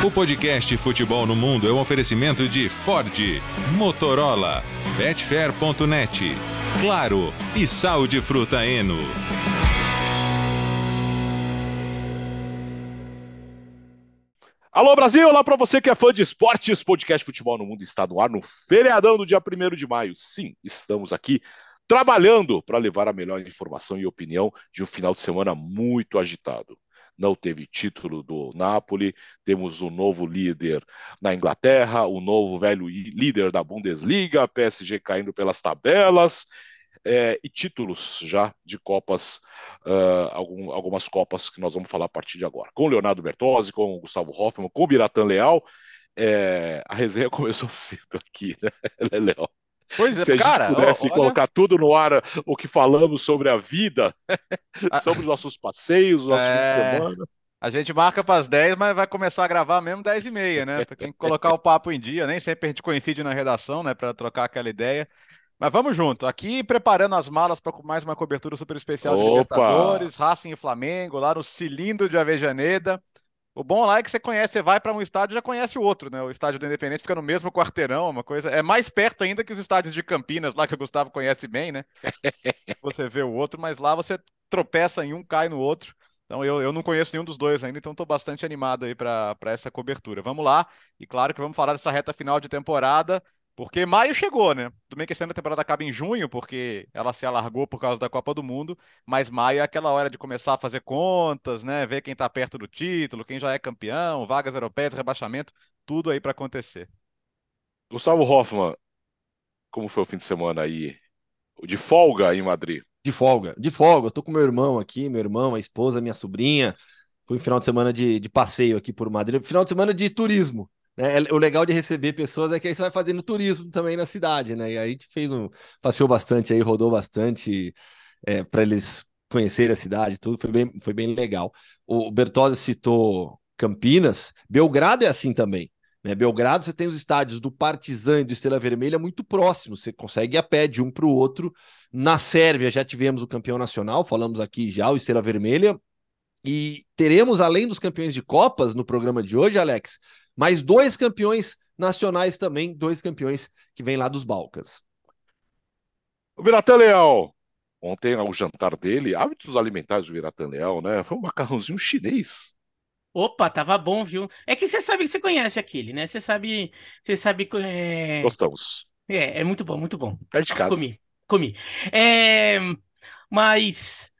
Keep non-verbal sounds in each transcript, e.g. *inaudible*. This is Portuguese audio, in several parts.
O podcast Futebol no Mundo é um oferecimento de Ford, Motorola, Betfair.net, Claro e Sal de Fruta Eno. Alô Brasil, olá para você que é fã de esportes, podcast Futebol no Mundo está no ar no feriadão do dia 1 de maio. Sim, estamos aqui trabalhando para levar a melhor informação e opinião de um final de semana muito agitado. Não teve título do Napoli, temos o um novo líder na Inglaterra, o um novo velho líder da Bundesliga, PSG caindo pelas tabelas, é, e títulos já de Copas, uh, algum, algumas Copas que nós vamos falar a partir de agora. Com Leonardo Bertozzi, com o Gustavo Hoffmann, com o Biratan Leal. É, a resenha *laughs* começou cedo aqui, né, *laughs* Léo? Pois é, Se a cara, gente pudesse olha... colocar tudo no ar, o que falamos sobre a vida, *laughs* sobre os nossos passeios, o nosso É. fim de semana. A gente marca para as 10, mas vai começar a gravar mesmo 10 e meia, né? Tem que colocar o papo em dia. Nem sempre a gente coincide na redação, né? Para trocar aquela ideia. Mas vamos junto. Aqui preparando as malas para mais uma cobertura super especial de Opa! Libertadores, Racing e Flamengo, lá no cilindro de Avejaneda. O bom lá é que você conhece, você vai para um estádio e já conhece o outro, né? O estádio do Independente fica no mesmo quarteirão, uma coisa. É mais perto ainda que os estádios de Campinas, lá que o Gustavo conhece bem, né? *laughs* Você vê o outro, mas lá você tropeça em um, cai no outro. Então eu, eu não conheço nenhum dos dois ainda, então estou bastante animado aí para essa cobertura. Vamos lá, e claro que vamos falar dessa reta final de temporada, porque maio chegou, né? Tudo bem que esse ano a temporada acaba em junho, porque ela se alargou por causa da Copa do Mundo, mas maio é aquela hora de começar a fazer contas, né? Ver quem está perto do título, quem já é campeão, vagas europeias, rebaixamento, tudo aí para acontecer. Gustavo Hoffmann, como foi o fim de semana aí? De folga em Madrid. De folga, de folga. Eu tô com meu irmão aqui, meu irmão, a esposa, minha sobrinha. Foi um final de semana de, de passeio aqui por Madrid, final de semana de turismo. Né? O legal de receber pessoas é que aí você vai fazendo turismo também na cidade, né? E aí a gente fez um, passeou bastante aí, rodou bastante é, para eles conhecerem a cidade, tudo foi bem, foi bem legal. O Bertozzi citou Campinas, Belgrado é assim também. Né? Belgrado, você tem os estádios do Partizan e do Estrela Vermelha muito próximos, você consegue ir a pé de um para o outro. Na Sérvia já tivemos o campeão nacional, falamos aqui já, o Estrela Vermelha. E teremos, além dos campeões de Copas no programa de hoje, Alex, mais dois campeões nacionais também, dois campeões que vêm lá dos Balcãs. O Biratan Leal. Ontem, o jantar dele, hábitos alimentares do Biratan Leal, né? Foi um macarrãozinho chinês. Opa, tava bom, viu? É que você sabe que você conhece aquele, né? Você sabe, você sabe, é, Gostamos. é, é muito bom, muito bom. É de casa. Comi, comi. É, mas,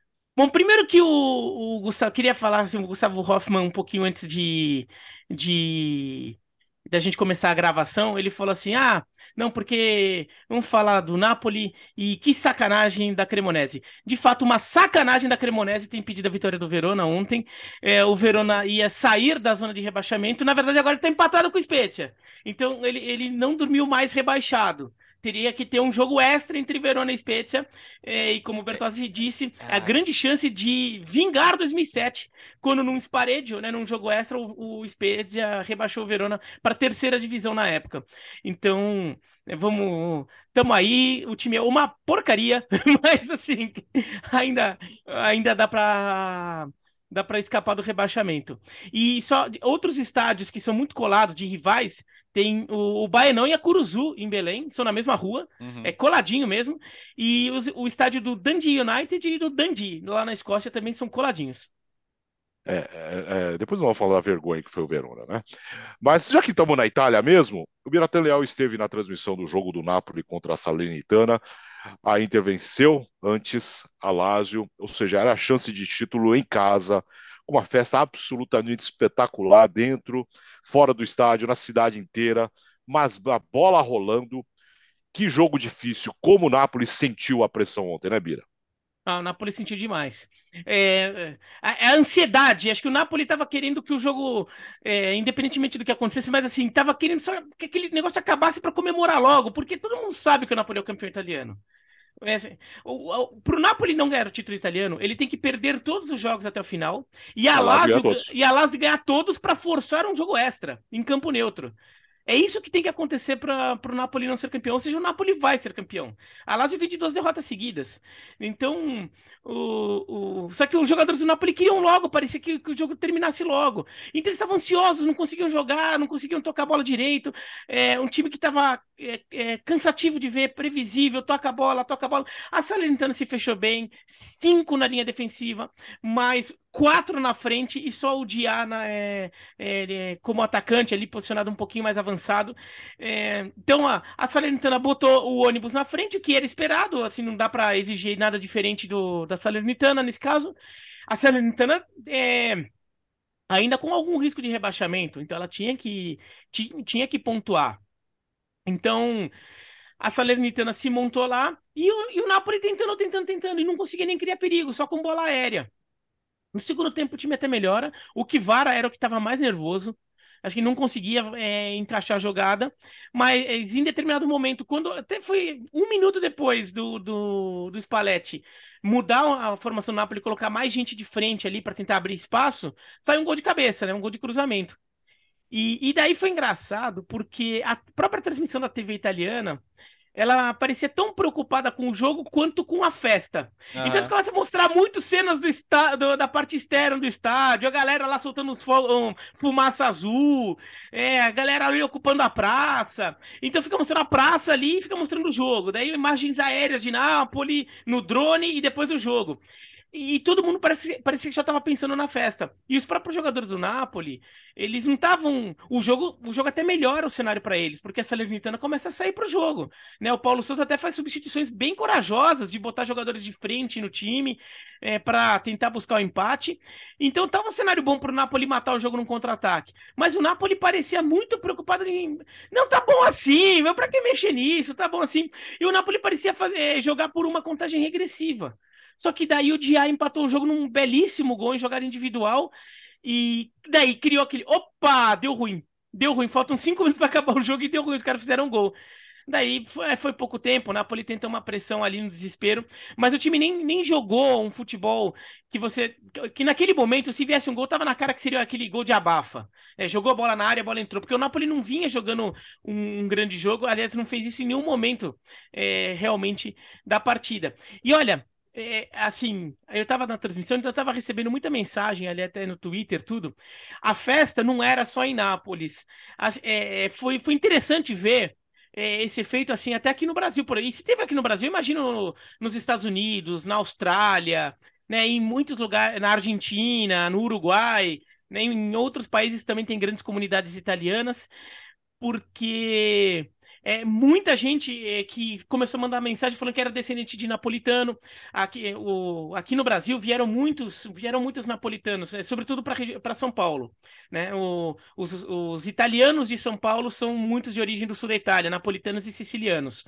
bom, primeiro que o, o Gustavo, queria falar assim, o Gustavo Hoffmann um pouquinho antes de, de da gente começar a gravação, ele falou assim, ah, não, porque vamos falar do Napoli e que sacanagem da Cremonese. De fato, uma sacanagem da Cremonese ter impedido a vitória do Verona ontem. É, o Verona ia sair da zona de rebaixamento, na verdade agora está empatado com o Spezia. Então ele, ele não dormiu mais rebaixado. Teria que ter um jogo extra entre Verona e Spezia. É, e como o Bertozzi disse, a grande chance de vingar 2007, quando num spareggio, né, num jogo extra, o, o Spezia rebaixou o Verona para a terceira divisão na época. Então, é, vamos, tamo aí, o time é uma porcaria, *laughs* mas assim, ainda, ainda dá para dá para escapar do rebaixamento. E só outros estádios que são muito colados de rivais, tem o, o Baenão e a Curuzu em Belém, são na mesma rua, Uhum. é coladinho mesmo. E os- o, estádio do Dundee United e do Dundee, lá na Escócia, também são coladinhos. É, é, é, depois nós vamos falar da vergonha que foi o Verona, né? Mas já que estamos na Itália mesmo, o Biratan Leal esteve na transmissão do jogo do Napoli contra a Salernitana. A Inter venceu antes a Lazio, ou seja, era a chance de título em casa, uma festa absolutamente espetacular dentro, fora do estádio, na cidade inteira, mas a bola rolando. Que jogo difícil, como o Napoli sentiu a pressão ontem, né, Bira? Ah, o Napoli sentiu demais. É, a, a ansiedade, acho que o Napoli estava querendo que o jogo, é, independentemente do que acontecesse, mas assim, estava querendo só que aquele negócio acabasse para comemorar logo, porque todo mundo sabe que o Napoli é o campeão italiano. Assim, o, o, pro Napoli não ganhar o título italiano, ele tem que perder todos os jogos até o final e a Lazio a Lazio ganhar todos para forçar um jogo extra em campo neutro. É isso que tem que acontecer para o Napoli não ser campeão, ou seja, o Napoli vai ser campeão. A Lazio vem de duas derrotas seguidas. Então, o, o... só que os jogadores do Napoli queriam logo, parecia que, que, o jogo terminasse logo. Então eles estavam ansiosos, não conseguiam jogar, não conseguiam tocar a bola direito. É, um time que estava é, é, cansativo de ver, previsível, toca a bola, toca a bola. A Salernitana se fechou bem, cinco na linha defensiva, mas quatro na frente e só o Diana é, é, é, como atacante ali, posicionado um pouquinho mais avançado. É, então a, a Salernitana botou o ônibus na frente, o que era esperado, assim, não dá para exigir nada diferente do, da Salernitana nesse caso. A Salernitana é, ainda com algum risco de rebaixamento, então ela tinha que, tinha, que pontuar. Então a Salernitana se montou lá e o, e o Napoli tentando, tentando, tentando e não conseguia nem criar perigo, só com bola aérea. No segundo tempo o time até melhora. O Kivara era o que estava mais nervoso. Acho que não conseguia é, encaixar a jogada. Mas em determinado momento, quando até foi um minuto depois do, do, do Spalletti mudar a formação do Napoli e colocar mais gente de frente ali para tentar abrir espaço, saiu um gol de cabeça, né? Um gol de cruzamento. E, e daí foi engraçado, porque a própria transmissão da TV italiana ela parecia tão preocupada com o jogo quanto com a festa. Uhum. Então eles começam a mostrar muito cenas do estádio, da parte externa do estádio, a galera lá soltando um, fumaça azul, é, a galera ali ocupando a praça. Então fica mostrando a praça ali e fica mostrando o jogo. Daí imagens aéreas de Nápoles no drone e depois o jogo. E todo mundo parece, parece que já estava pensando na festa. E os próprios jogadores do Napoli, eles não estavam. O jogo, o jogo até melhora o cenário para eles, porque a Salernitana começa a sair para o jogo. Né? O Paulo Souza até faz substituições bem corajosas de botar jogadores de frente no time é, para tentar buscar o empate. Então estava um cenário bom para o Napoli matar o jogo num contra-ataque. Mas o Napoli parecia muito preocupado em. Não, tá bom assim, para que mexer nisso? Tá bom assim. E o Napoli parecia fazer, é, jogar por uma contagem regressiva. Só que daí o Diá empatou o jogo num belíssimo gol em jogada individual. E daí criou aquele. Opa! Deu ruim. Deu ruim. Faltam cinco minutos para acabar o jogo e deu ruim. Os caras fizeram um gol. Daí foi, é, foi, pouco tempo, o Napoli tentou uma pressão ali no desespero, mas o time nem, nem jogou um futebol que você. que naquele momento, se viesse um gol, tava na cara que seria aquele gol de abafa. É, jogou a bola na área, a bola entrou, porque o Napoli não vinha jogando um, um grande jogo, aliás, não fez isso em nenhum momento é, realmente da partida. E olha, é, assim, eu tava na transmissão, então eu tava recebendo muita mensagem ali até no Twitter, tudo. A festa não era só em Nápoles. É, foi, foi interessante ver é, esse efeito assim até aqui no Brasil por aí. Se teve aqui no Brasil, imagino no, nos Estados Unidos, na Austrália, né, em muitos lugares, na Argentina, no Uruguai, né, em outros países também tem grandes comunidades italianas, porque é, muita gente é, que começou a mandar mensagem falando que era descendente de napolitano. Aqui, o, aqui no Brasil vieram muitos, vieram muitos napolitanos, é, sobretudo para São Paulo. Né? O, os, os italianos de São Paulo são muitos de origem do sul da Itália, napolitanos e sicilianos.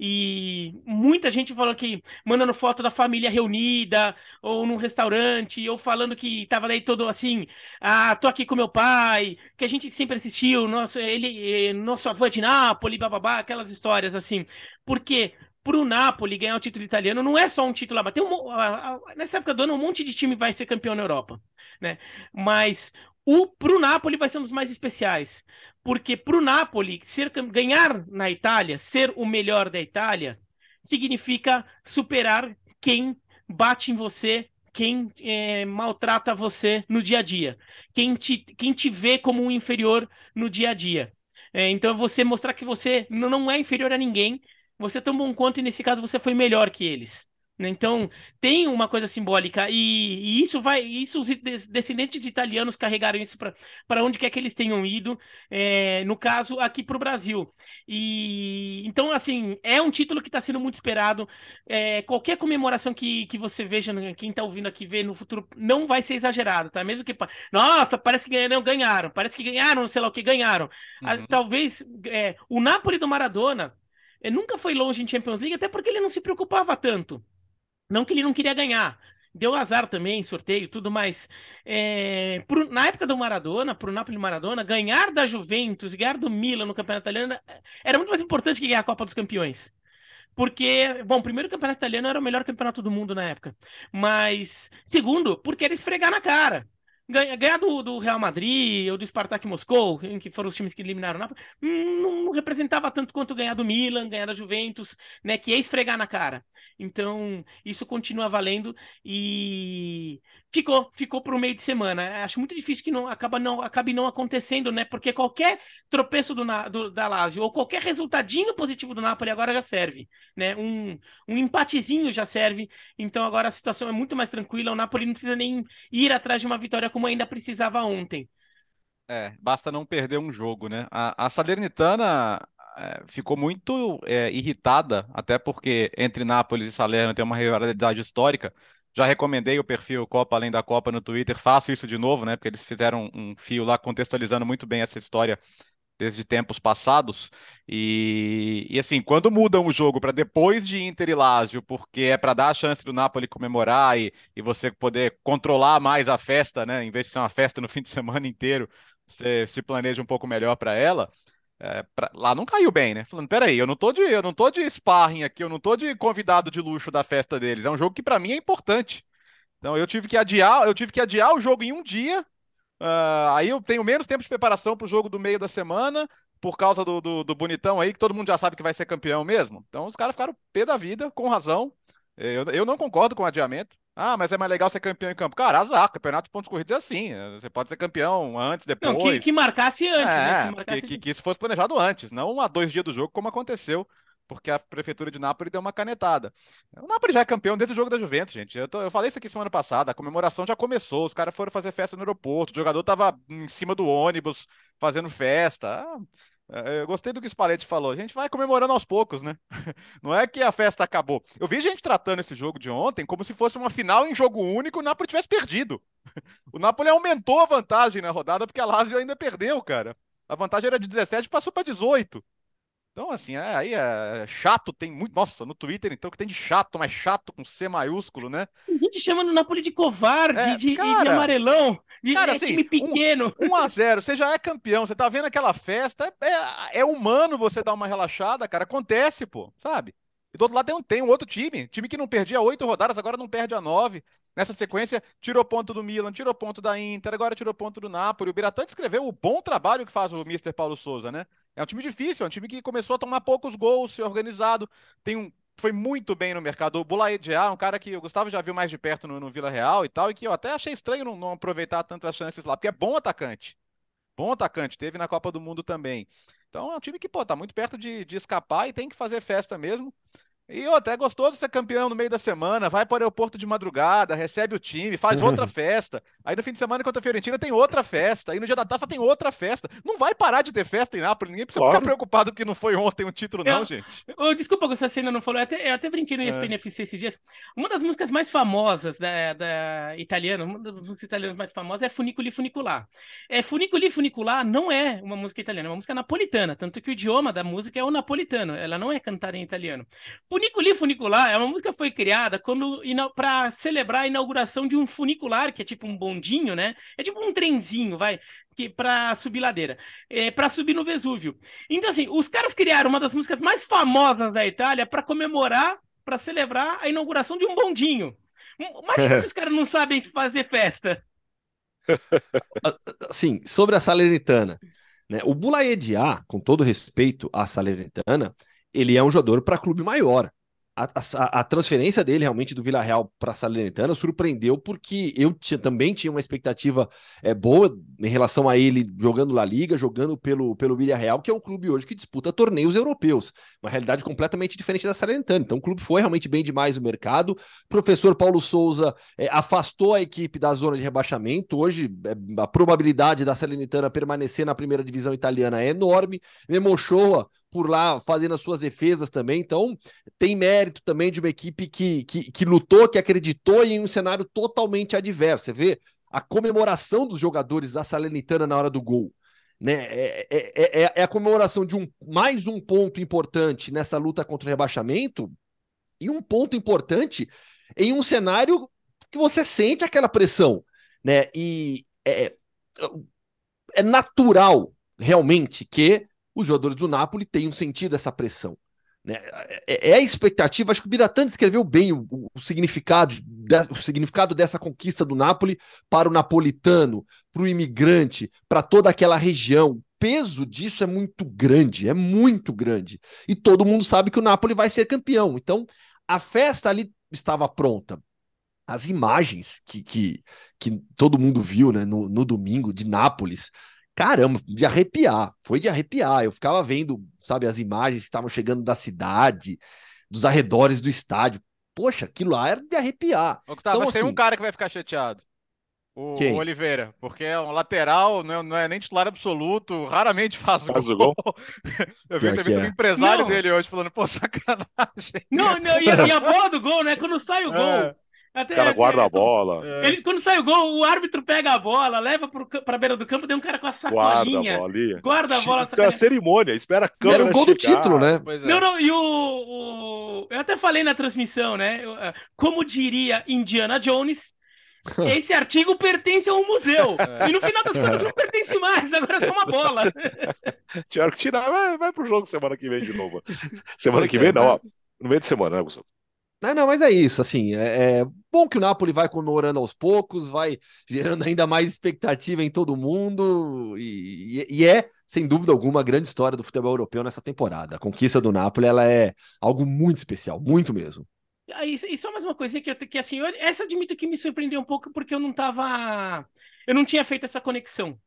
E muita gente falou que mandando foto da família reunida, ou num restaurante, ou falando que tava daí todo assim, ah, tô aqui com meu pai, que a gente sempre assistiu, nosso, ele, nosso avô é de Nápoles, bababá, aquelas histórias assim. Porque pro Napoli ganhar o título italiano não é só um título lá, tem um, nessa época do ano um monte de time vai ser campeão na Europa, né? Mas o pro Napoli vai ser um dos mais especiais, porque para o Napoli ser, ganhar na Itália, ser o melhor da Itália, significa superar quem bate em você, quem é, maltrata você no dia a dia, quem te, quem te vê como um inferior no dia a dia. É, então, você mostrar que você não é inferior a ninguém, você é tão bom quanto, e nesse caso você foi melhor que eles. Né? Então, tem uma coisa simbólica, e, e, isso vai. Isso os descendentes italianos carregaram isso para onde quer que eles tenham ido, é, no caso, aqui para o Brasil. E então, assim, é um título que está sendo muito esperado. É, qualquer comemoração que, que você veja, né, quem está ouvindo aqui ver no futuro, não vai ser exagerado, tá? Mesmo que. Nossa, parece que ganharam, ganharam, parece que ganharam, sei lá o que ganharam. Uhum. Talvez é, o Napoli do Maradona. É, nunca foi longe em Champions League, até porque ele não se preocupava tanto. Não que ele não queria ganhar. Deu azar também, sorteio, tudo mais. É, pro, na época do Maradona, pro Napoli Maradona, ganhar da Juventus, ganhar do Milan no Campeonato Italiano era muito mais importante que ganhar a Copa dos Campeões. Porque, bom, primeiro o campeonato italiano era o melhor campeonato do mundo na época. Mas, segundo, porque era esfregar na cara. Ganhar do, do, Real Madrid ou do Spartak Moscou, que foram os times que eliminaram o Napoli, hum, não, não, representava tanto quanto ganhar do Milan, ganhar da Juventus, né, que é esfregar na cara. Então, isso continua valendo e ficou, ficou para o meio de semana. Acho muito difícil que não, acaba não, acabe não acontecendo, né? Porque qualquer tropeço do, do, da Lazio ou qualquer resultadinho positivo do Napoli agora já serve, né? Um, um empatezinho já serve. Então agora a situação é muito mais tranquila. O Napoli não precisa nem ir atrás de uma vitória como ainda precisava ontem. É, basta não perder um jogo, né? A, a Salernitana é, ficou muito é, irritada, até porque entre Nápoles e Salerno tem uma rivalidade histórica. Já recomendei o perfil Copa Além da Copa no Twitter, faço isso de novo, né? Porque eles fizeram um fio lá contextualizando muito bem essa história desde tempos passados. E, e assim, quando mudam o jogo para depois de Inter e Lazio, porque é para dar a chance do Napoli comemorar e, e você poder controlar mais a festa, né? Em vez de ser uma festa no fim de semana inteiro, você se planeja um pouco melhor para ela. É, pra, lá não caiu bem, né? Falando, peraí, eu não tô de, eu não tô de sparring aqui, eu não tô de convidado de luxo da festa deles. É um jogo que para mim é importante. Então eu tive que adiar, eu tive que adiar o jogo em um dia. Uh, aí eu tenho menos tempo de preparação para o jogo do meio da semana, por causa do, do, do, bonitão aí, que todo mundo já sabe que vai ser campeão mesmo. Então os caras ficaram pé da vida, com razão. Eu, eu não concordo com o adiamento. Ah, mas é mais legal ser campeão em campo. Cara, azar, campeonato de pontos corridos é assim. Você pode ser campeão antes, depois. Não, que, que marcasse antes, né? é, né? Que, marcasse... Que, que, isso fosse planejado antes, não a dois dias do jogo, como aconteceu, porque a prefeitura de Nápoles deu uma canetada. O Nápoles já é campeão desde o jogo da Juventus, gente. Eu, tô, eu falei isso aqui semana passada, a comemoração já começou, os caras foram fazer festa no aeroporto, o jogador tava em cima do ônibus fazendo festa. Ah, é, eu gostei do que o Spalletti falou. A gente vai comemorando aos poucos, né? *laughs* Não é que a festa acabou. Eu vi gente tratando esse jogo de ontem como se fosse uma final em jogo único e o Napoli tivesse perdido. *laughs* O Napoli aumentou a vantagem na rodada porque a Lazio ainda perdeu, cara. A vantagem era de 17 e passou para 18. Então, assim, é, aí é chato, tem muito. Nossa, no Twitter, então, que tem de chato, mas chato com C maiúsculo, né? A gente chama no Napoli de covarde, é, de, cara, de amarelão, de cara, é assim, time pequeno. 1 um, um a 0 você já é campeão, você tá vendo aquela festa, é, é, é, humano você dar uma relaxada, cara. Acontece, pô, sabe? E do outro lado tem um, tem um outro time, time que não perdia oito rodadas, agora não perde a nove. Nessa sequência, tirou ponto do Milan, tirou ponto da Inter, agora tirou ponto do Napoli. O Biratã descreveu o bom trabalho que faz o Mr. Paulo Souza, né? É um time difícil, é um time que começou a tomar poucos gols, se organizado, tem um foi muito bem no mercado. O Dia, um cara que o Gustavo já viu mais de perto no, no Vila Real e tal, e que eu até achei estranho não, não aproveitar tantas chances lá, porque é bom atacante. Bom atacante, teve na Copa do Mundo também. Então é um time que, pô, tá muito perto de, de escapar e tem que fazer festa mesmo. E até é gostoso ser campeão no meio da semana, vai para o aeroporto de madrugada, recebe o time, faz outra *laughs* festa. Aí no fim de semana contra a Fiorentina tem outra festa, aí no dia da taça tem outra festa. Não vai parar de ter festa em Nápoles, ninguém precisa claro. ficar preocupado porque não foi ontem um título não, gente. Eu, desculpa, Gustavo, ainda não falou, eu até, eu até brinquei no ESPN é. FC esses dias. Uma das músicas mais famosas da, da italiana, uma das músicas italianas mais famosas é Funiculi Funicular. É, Funiculi Funicular não é uma música italiana, é uma música napolitana, tanto que o idioma da música é o napolitano, ela não é cantada em italiano. Funicular Funicular é uma música que foi criada quando para celebrar a inauguração de um funicular, que é tipo um bondinho, né? É tipo um trenzinho, vai, que para subir ladeira, é, para subir no Vesúvio. Então assim, os caras criaram uma das músicas mais famosas da Itália para comemorar, para celebrar a inauguração de um bondinho. Imagina se os *laughs* caras não sabem fazer festa. Sim, sobre a Salernitana, né? O Bulaediá, com todo respeito à Salernitana, ele é um jogador para clube maior a, a, a, transferência dele realmente do Vila Real para a Salernitana surpreendeu porque eu tinha, também tinha uma expectativa é, boa em relação a ele jogando La Liga, jogando pelo, pelo Vila Real, que é um clube hoje que disputa torneios europeus, uma realidade completamente diferente da Salernitana. Então o clube foi realmente bem demais no mercado. O professor Paulo Souza é, afastou a equipe da zona de rebaixamento. Hoje é, a probabilidade da Salernitana permanecer na primeira divisão italiana é enorme. Memochoa por lá fazendo as suas defesas também. Então, tem mérito também de uma equipe que, que, que lutou, que acreditou em um cenário totalmente adverso. Você vê a comemoração dos jogadores da Salernitana na hora do gol. Né? É, é, é, é a comemoração de um mais um ponto importante nessa luta contra o rebaixamento e um ponto importante em um cenário que você sente aquela pressão. Né? E é, é natural realmente que os jogadores do Napoli tenham sentido essa pressão. Né? É, é a expectativa, acho que o Biratã descreveu bem o, o, significado, o significado dessa conquista do Napoli para o napolitano, para o imigrante, para toda aquela região. O peso disso é muito grande, é muito grande. E todo mundo sabe que o Napoli vai ser campeão. Então, a festa ali estava pronta. As imagens que, que, que todo mundo viu né, no, no domingo de Nápoles, caramba, de arrepiar, foi de arrepiar. Eu ficava vendo, sabe, as imagens que estavam chegando da cidade, dos arredores do estádio. Poxa, aquilo lá era de arrepiar. Ô, Gustavo, então, assim, tem um cara que vai ficar chateado. O, o, Oliveira, porque é um lateral, não é, não é, nem titular absoluto, raramente faz, faz gol. gol. *laughs* Eu vi entrevista é. do empresário não. dele hoje falando, pô, sacanagem. Não, não e, a, e a *laughs* bola do gol, né? Quando sai o é. gol. Até, o cara guarda a bola. É. Ele, quando sai o gol, o árbitro pega a bola, leva para a beira do campo, tem um cara com a sacolinha. Guarda a, guarda a bola. Isso é a cerimônia, espera a câmera Era o gol chegar. do título, né? É. Não, não, e o, o, Eu até falei na transmissão, né? Eh, como diria Indiana Jones, *laughs* esse artigo pertence a um museu. É. E no final das contas não pertence mais, agora é só uma bola. *laughs* Tiveram que tirar, vai, vai pro jogo semana que vem de novo. *laughs* Semana pois que vem, é, não, ó. No meio de semana, né, Gustavo? Não, não, mas é isso, assim, é, é, bom que o Napoli vai comemorando aos poucos, vai gerando ainda mais expectativa em todo mundo, e, e, é, sem dúvida alguma, a grande história do futebol europeu nessa temporada. A conquista do Napoli, ela é algo muito especial, muito mesmo. Ah, e, e só mais uma coisinha que, que assim, eu, essa admito que me surpreendeu um pouco, porque eu não tava, eu não tinha feito essa conexão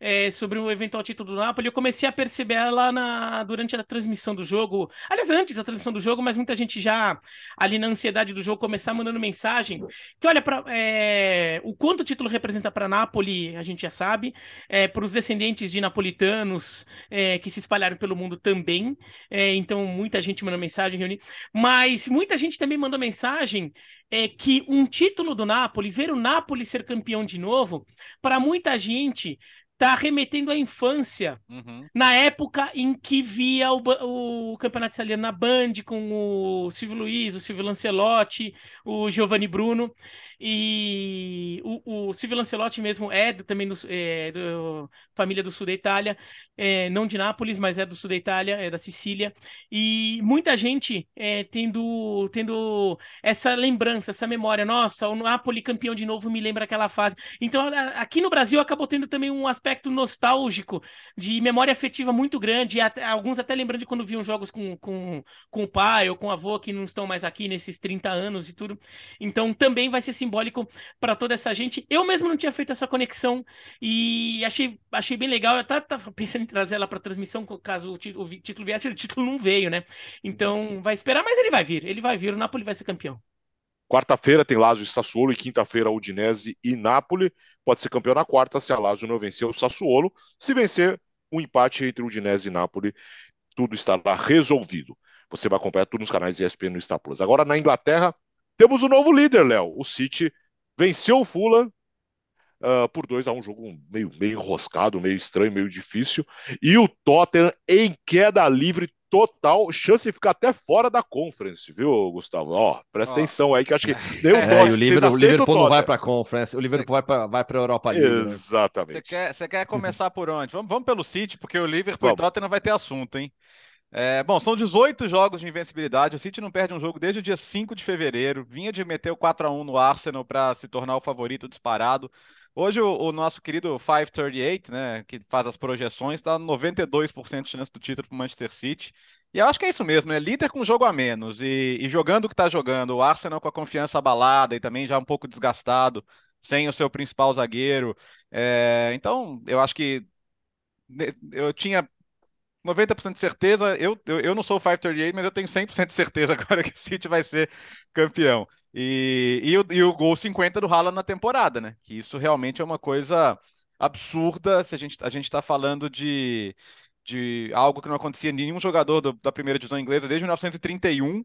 é, sobre o eventual título do Napoli, eu comecei a perceber ela na, durante a transmissão do jogo. Aliás, antes da transmissão do jogo, mas muita gente já, ali na ansiedade do jogo, começar mandando mensagem. Que olha, pra, é, o quanto o título representa para Napoli, a gente já sabe. É, para os descendentes de napolitanos é, que se espalharam pelo mundo também. É, então, muita gente mandou mensagem, reuni... mas muita gente também mandou mensagem é que um título do Napoli, ver o Napoli ser campeão de novo, para muita gente tá remetendo à infância, uhum. na época em que via o, o, campeonato italiano na Band com o Silvio Luiz, o Silvio Lancelotti, o Giovanni Bruno. E o, o Silvio Lancelotti mesmo é do, também do, é, do família do sul da Itália, é, não de Nápoles, mas é do sul da Itália, é da Sicília. E muita gente é, tendo, tendo essa lembrança, essa memória. Nossa, o Napoli campeão de novo me lembra aquela fase. Então, aqui no Brasil acabou tendo também um aspecto nostálgico, de memória afetiva muito grande. Até, alguns até lembrando de quando viam jogos com, com, com o pai ou com o avô que não estão mais aqui nesses 30 anos e tudo. Então, também vai ser simbólico para toda essa gente. Eu mesmo não tinha feito essa conexão e achei, achei bem legal. Eu estava pensando em trazer ela para transmissão, caso o, título, o título viesse, o título não veio, né? Então vai esperar, mas ele vai vir, ele vai vir, o Napoli vai ser campeão. Quarta-feira tem Lazio e Sassuolo e quinta-feira Udinese e Napoli. Pode ser campeão na quarta se a Lazio não vencer o Sassuolo. Se vencer, um empate entre Udinese e Napoli, tudo estará resolvido. Você vai acompanhar tudo nos canais ESPN no Star Plus. Agora na Inglaterra, temos o um novo líder, Léo. O City venceu o Fulham uh, por 2 a 1 um jogo meio, meio enroscado, meio estranho, meio difícil. E o Tottenham em queda livre total, chance de ficar até fora da conference, viu, Gustavo? Ó, presta oh. atenção aí que acho que deu é, o, Liverpool, o Liverpool não vai para a conference, o Liverpool vai para vai para Europa League. Né? Exatamente. Você quer, você quer começar por onde? Vamos, vamos pelo City, porque o Liverpool vamos. e Tottenham vai ter assunto, hein? É, bom, são 18 jogos de invencibilidade. O City não perde um jogo desde o dia 5 de fevereiro. Vinha de meter o 4 a 1 no Arsenal para se tornar o favorito disparado. Hoje o, o, nosso querido 538, né, que faz as projeções, dá 92% de chance do título para o Manchester City. E eu acho que é isso mesmo, né? Líder com jogo a menos e, e jogando o que está jogando, o Arsenal com a confiança abalada e também já um pouco desgastado, sem o seu principal zagueiro. É, então, eu acho que eu tinha 90% de certeza, eu, eu, eu não sou o 538, mas eu tenho 100% de certeza *laughs* agora que o City vai ser campeão. E, e, o, e o gol 50 do Haaland na temporada, né? Que isso realmente é uma coisa absurda se a gente a gente está falando de, de algo que não acontecia em nenhum jogador do, da primeira divisão inglesa desde 1931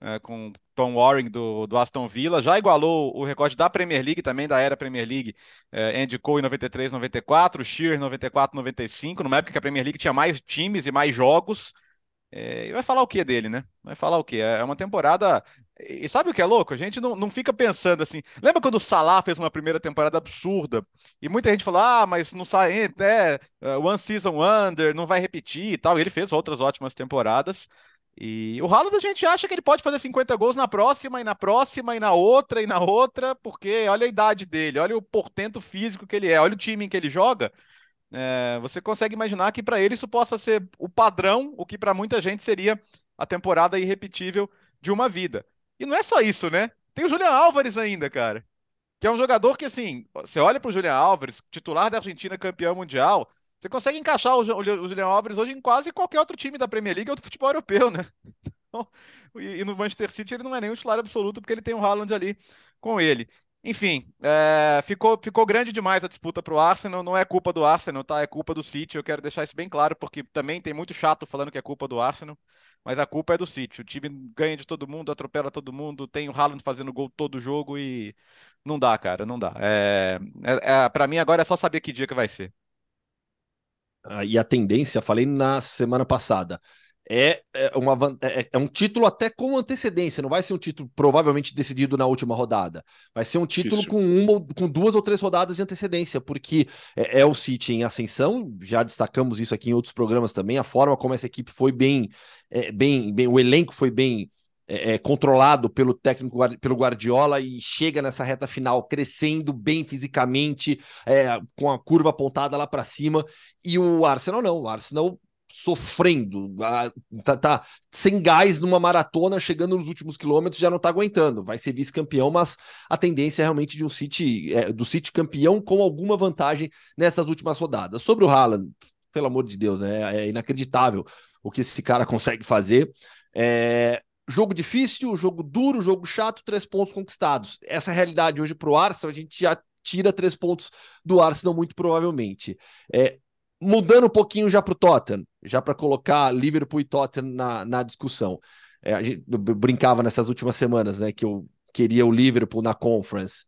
é, com Tom Warren do, do, Aston Villa, já igualou o recorde da Premier League, também da era Premier League, é, Andy Cole em 93, 94, Shearer em 94, 95, numa época que a Premier League tinha mais times e mais jogos. É, e vai falar o que dele, né? Vai falar o que? É uma temporada. E sabe o que é louco? A gente não, não fica pensando assim. Lembra quando o Salah fez uma primeira temporada absurda? E muita gente falou: ah, mas não sai, é, One Season Wonder, não vai repetir e tal. E ele fez outras ótimas temporadas. E o Haaland a gente acha que ele pode fazer 50 gols na próxima, e na próxima, e na outra, e na outra, porque olha a idade dele, olha o portento físico que ele é, olha o time em que ele joga. É, você consegue imaginar que para ele isso possa ser o padrão, o que para muita gente seria a temporada irrepetível de uma vida. E não é só isso, né? Tem o Julian Álvares ainda, cara. Que é um jogador que, assim, você olha para o Julian Álvares, titular da Argentina, campeão mundial, você consegue encaixar o, Julian Álvares hoje em quase qualquer outro time da Premier League ou do futebol europeu, né? *laughs* Então, e, no Manchester City ele não é nem um titular absoluto, porque ele tem o Haaland ali com ele. Enfim, é, ficou, ficou grande demais a disputa para o Arsenal. Não é culpa do Arsenal, tá? É culpa do City. Eu quero deixar isso bem claro, porque também tem muito chato falando que é culpa do Arsenal. Mas a culpa é do City. O time ganha de todo mundo, atropela todo mundo, tem o Haaland fazendo gol todo jogo e não dá, cara, não dá. É, é, é para mim agora é só saber que dia que vai ser. Ah, e a tendência, falei na semana passada, é, é, uma, é, é, um título até com antecedência, não vai ser um título provavelmente decidido na última rodada. Vai ser um título com, uma, com duas ou três rodadas de antecedência, porque é, é, o City em ascensão, já destacamos isso aqui em outros programas também, a forma como essa equipe foi bem, é, bem, bem o elenco foi bem é, é, controlado pelo técnico, pelo Guardiola e chega nessa reta final crescendo bem fisicamente, é, com a curva apontada lá para cima. E o Arsenal não, o Arsenal sofrendo, tá, tá, sem gás numa maratona, chegando nos últimos quilômetros, já não tá aguentando. Vai ser vice-campeão, mas a tendência é realmente de um City, é, do City campeão com alguma vantagem nessas últimas rodadas. Sobre o Haaland, pelo amor de Deus, né, é inacreditável o que esse cara consegue fazer. É, jogo difícil, jogo duro, jogo chato, três pontos conquistados. Essa é a realidade hoje para o Arsenal, a gente já tira três pontos do Arsenal muito provavelmente. É, mudando um pouquinho já para o Tottenham, já para colocar Liverpool e Tottenham na, na discussão. É, a gente brincava nessas últimas semanas, né, que eu queria o Liverpool na Conference.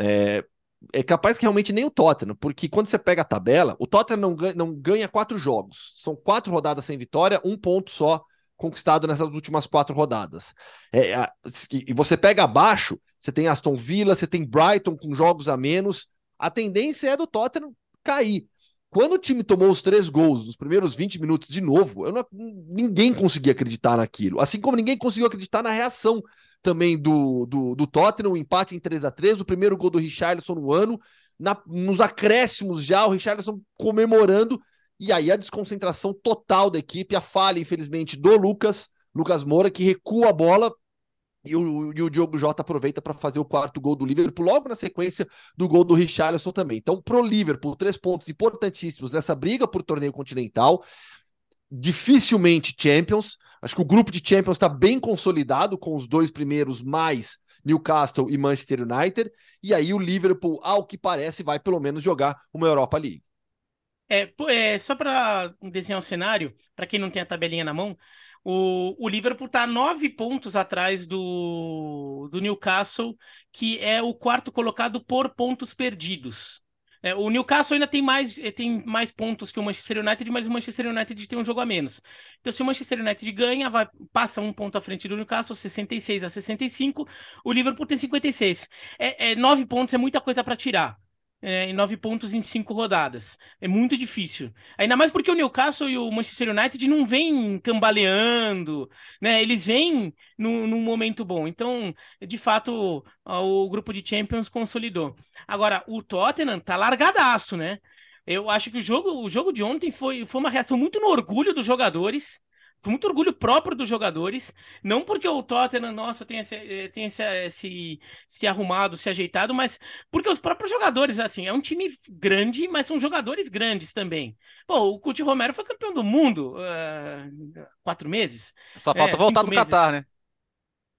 É, é capaz que realmente nem o Tottenham, porque quando você pega a tabela, o Tottenham não ganha, não ganha quatro jogos. São quatro rodadas sem vitória, um ponto só conquistado nessas últimas quatro rodadas. É, e você pega abaixo, você tem Aston Villa, você tem Brighton com jogos a menos. A tendência é do Tottenham cair. Quando o time tomou os três gols nos primeiros 20 minutos de novo, não, ninguém conseguia acreditar naquilo. Assim como ninguém conseguiu acreditar na reação também do, do, do Tottenham, o empate em 3 a 3 o primeiro gol do Richarlison no ano. Na, nos acréscimos já, o Richarlison comemorando, e aí a desconcentração total da equipe, a falha, infelizmente, do Lucas, Lucas Moura, que recua a bola e o, e o Diogo Jota aproveita para fazer o quarto gol do Liverpool, logo na sequência do gol do Richarlison também. Então, pro Liverpool, três pontos importantíssimos nessa briga por torneio continental. Dificilmente Champions. Acho que o grupo de Champions está bem consolidado, com os dois primeiros mais Newcastle e Manchester United. E aí o Liverpool, ao que parece, vai pelo menos jogar uma Europa League. É, é só para desenhar um cenário, para quem não tem a tabelinha na mão, o, o Liverpool está nove pontos atrás do, do Newcastle, que é o quarto colocado por pontos perdidos. É, o Newcastle ainda tem mais, eh, tem mais pontos que o Manchester United, mas o Manchester United tem um jogo a menos. Então, se o Manchester United ganha, vai, passa um ponto à frente do Newcastle, 66 a 65. O Liverpool tem 56. É, é, nove pontos é muita coisa para tirar é, em nove pontos em cinco rodadas. É muito difícil. Ainda mais porque o Newcastle e o Manchester United não vêm cambaleando, né? Eles vêm num, num momento bom. Então, de fato, o grupo de Champions consolidou. Agora, o Tottenham tá largadaço, né? Eu acho que o jogo, o jogo de ontem foi, foi uma reação muito no orgulho dos jogadores. Foi muito orgulho próprio dos jogadores, não porque o Tottenham, nossa, tenha, se, eh, tenha se, se, se arrumado, se ajeitado, mas porque os próprios jogadores, assim, é um time grande, mas são jogadores grandes também. Pô, o Coutinho Romero foi campeão do mundo uh, quatro meses. Só falta é, voltar do meses. Qatar, né?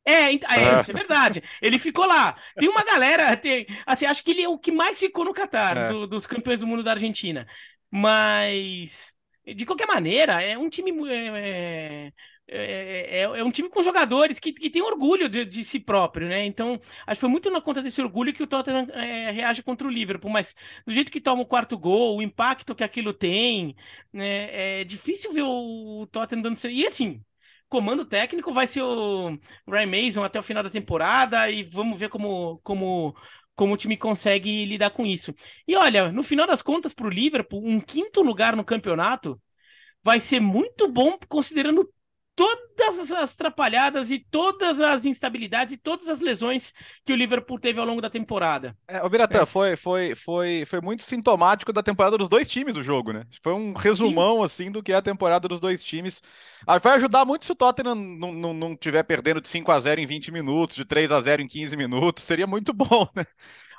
É, é, é, isso é verdade. Ele ficou lá. Tem uma galera, tem, assim, acho que ele é o que mais ficou no Qatar, é. do, dos campeões do mundo da Argentina. Mas de qualquer maneira, é um time. É, é, é, é um time com jogadores que, que tem orgulho de, de, si próprio, né? Então, acho que foi muito na conta desse orgulho que o Tottenham é, reage contra o Liverpool. Mas do jeito que toma o quarto gol, o impacto que aquilo tem, né? É difícil ver o Tottenham dando. E assim, comando técnico vai ser o Ryan Mason até o final da temporada e vamos ver como, como como o time consegue lidar com isso. E olha, no final das contas, para o Liverpool, um quinto lugar no campeonato vai ser muito bom, considerando todas as atrapalhadas e todas as instabilidades e todas as lesões que o Liverpool teve ao longo da temporada. É, o Biratã, é. foi, foi, foi, foi muito sintomático da temporada dos dois times do jogo, né? Foi um resumão, Sim. assim, do que é a temporada dos dois times. Ah, vai ajudar muito se o Tottenham não, não, não tiver perdendo de 5 a 0 em 20 minutos, de 3 a 0 em 15 minutos, seria muito bom, né?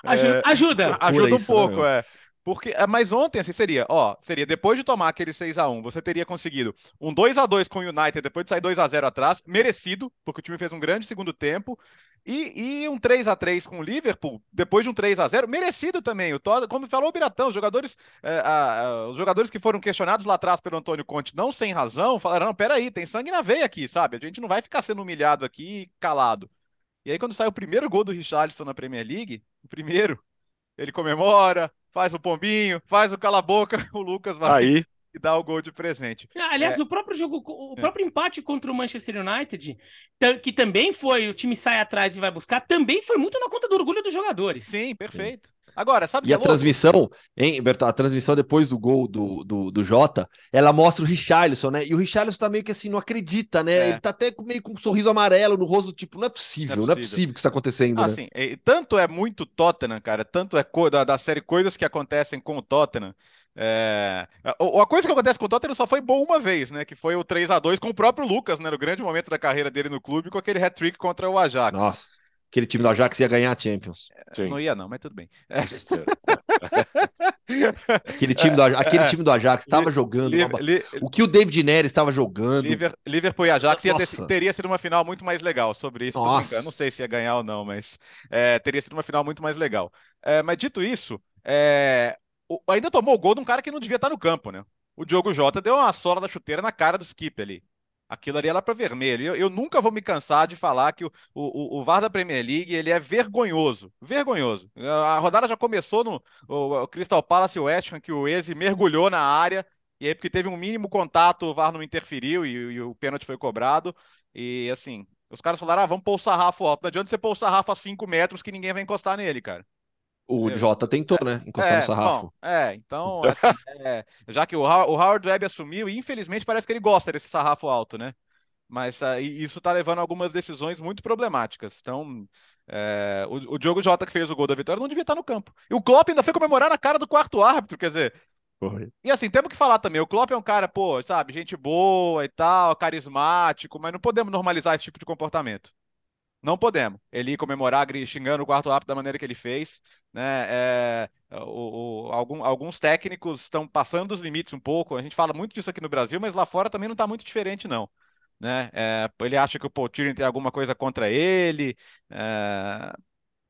Ajuda, é, ajuda. Ajuda um isso, né, pouco, né, é. Porque, é, mas ontem, assim, seria, ó, seria depois de tomar aquele 6 a 1 você teria conseguido um 2 a 2 com o United, depois de sair 2 a 0 atrás, merecido, porque o time fez um grande segundo tempo, e, e um 3 a 3 com o Liverpool, depois de um 3 a 0 merecido também. O Todd, como falou o Biratão, os jogadores, é, a, os jogadores que foram questionados lá atrás pelo Antônio Conte, não sem razão, falaram, não, peraí, tem sangue na veia aqui, sabe? A gente não vai ficar sendo humilhado aqui calado. E aí, quando sai o primeiro gol do Richarlison na Premier League, o primeiro, ele comemora, faz o pombinho, faz o cala-boca, *laughs* o Lucas vai Aí. e dá o gol de presente. Ah, aliás, é. o próprio jogo, o é. próprio empate contra o Manchester United, que também foi, o time sai atrás e vai buscar, também foi muito na conta do orgulho dos jogadores. Sim, perfeito. Agora, sabe E a é transmissão, hein, Berto, a transmissão depois do gol do, do, do Jota, ela mostra o Richarlison, né? E o Richarlison tá meio que assim, não acredita, né? É. Ele tá até meio com um sorriso amarelo no rosto, tipo, não é possível, não é possível, não é possível que isso tá acontecendo, ah, né? Assim, tanto é muito Tottenham, cara, tanto é da, da série coisas que acontecem com o Tottenham, é... A coisa que acontece com o Tottenham só foi bom uma vez, né? Que foi o 3 a 2 com o próprio Lucas, né? No grande momento da carreira dele no clube, com aquele hat-trick contra o Ajax. Nossa aquele time do Ajax ia ganhar a Champions. Sim. Não ia, não, mas tudo bem. É. *laughs* aquele time do, aquele time do Ajax estava jogando. Li, o que o David Neres estava jogando. Liverpool e Ajax ter, teria sido uma final muito mais legal sobre isso. Não sei se ia ganhar ou não, mas é, teria sido uma final muito mais legal. É, mas dito isso, é, o, ainda tomou o gol de um cara que não devia estar no campo, né? O Diogo Jota deu uma sola da chuteira na cara do Skip ali. Aquilo ali é lá para vermelho. Eu, eu, nunca vou me cansar de falar que o, o, o VAR da Premier League ele é vergonhoso. Vergonhoso. A rodada já começou no o, Crystal Palace West Ham, que o Eze mergulhou na área, e aí porque teve um mínimo contato, o VAR não interferiu e, e o pênalti foi cobrado. E assim, os caras falaram: ah, vamos pôr o sarrafo alto. Não adianta você pôr o sarrafo a 5 metros que ninguém vai encostar nele, cara. O é. Jota tentou, né? Encostar é, no sarrafo. Bom, é, então, assim, é, já que o, o Howard Webb assumiu, e infelizmente parece que ele gosta desse sarrafo alto, né? Mas uh, isso está levando a algumas decisões muito problemáticas. Então, é, o, o Diogo Jota que fez o gol da vitória não devia estar no campo. E o Klopp ainda foi comemorar na cara do quarto árbitro, quer dizer. E assim, temos que falar também, o Klopp é um cara, pô, sabe, gente boa e tal, carismático, mas não podemos normalizar esse tipo de comportamento. Não podemos. Ele comemorar xingando o quarto árbitro da maneira que ele fez. Né? É, o, o, algum, alguns técnicos estão passando dos limites um pouco. A gente fala muito disso aqui no Brasil, mas lá fora também não está muito diferente, não. Né? É, ele acha que o Paul tem alguma coisa contra ele. É,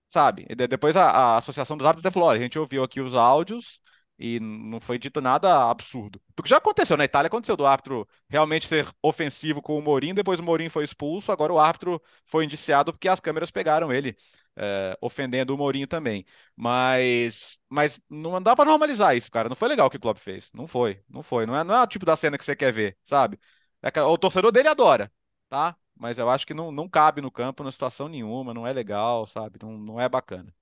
sabe? E depois a, a, Associação dos Árbitros até falou: a gente ouviu aqui os áudios e não foi dito nada absurdo. Porque já aconteceu na Itália, aconteceu do árbitro realmente ser ofensivo com o Mourinho, depois o Mourinho foi expulso, agora o árbitro foi indiciado porque as câmeras pegaram ele, é, ofendendo o Mourinho também. Mas, mas não dá para normalizar isso, cara. Não foi legal o que o Klopp fez. Não foi, não foi. Não é, não é o tipo da cena que você quer ver, sabe? É o torcedor dele adora, tá? Mas eu acho que não, não cabe no campo, na situação nenhuma, não é legal, sabe? Não, não é bacana.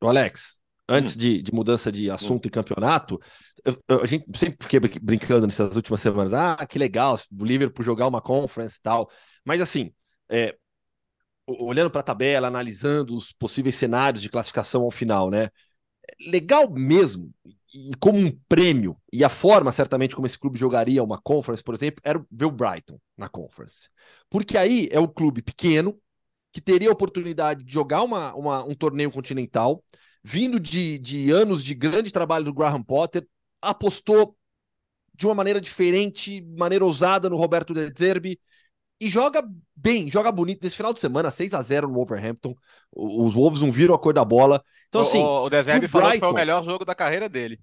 O Alex, antes hum. de, de, mudança de assunto hum. e campeonato, eu, eu, a gente sempre fiquei brincando nessas últimas semanas. Ah, que legal, o Liverpool jogar uma conference e tal. Mas assim, é, olhando para a tabela, analisando os possíveis cenários de classificação ao final, né? Legal mesmo, e como um prêmio, e a forma certamente como esse clube jogaria uma conference, por exemplo, era ver o Brighton na conference. Porque aí é o clube pequeno que teria a oportunidade de jogar uma, uma um torneio continental vindo de, de anos de grande trabalho do Graham Potter, apostou de uma maneira diferente, maneira ousada no Roberto De Zerbi, e joga bem, joga bonito. Nesse final de semana, 6 a 0 no Wolverhampton, os Wolves não viram a cor da bola. Então, assim. O, o De Zerbi falou Brighton, que foi o melhor jogo da carreira dele.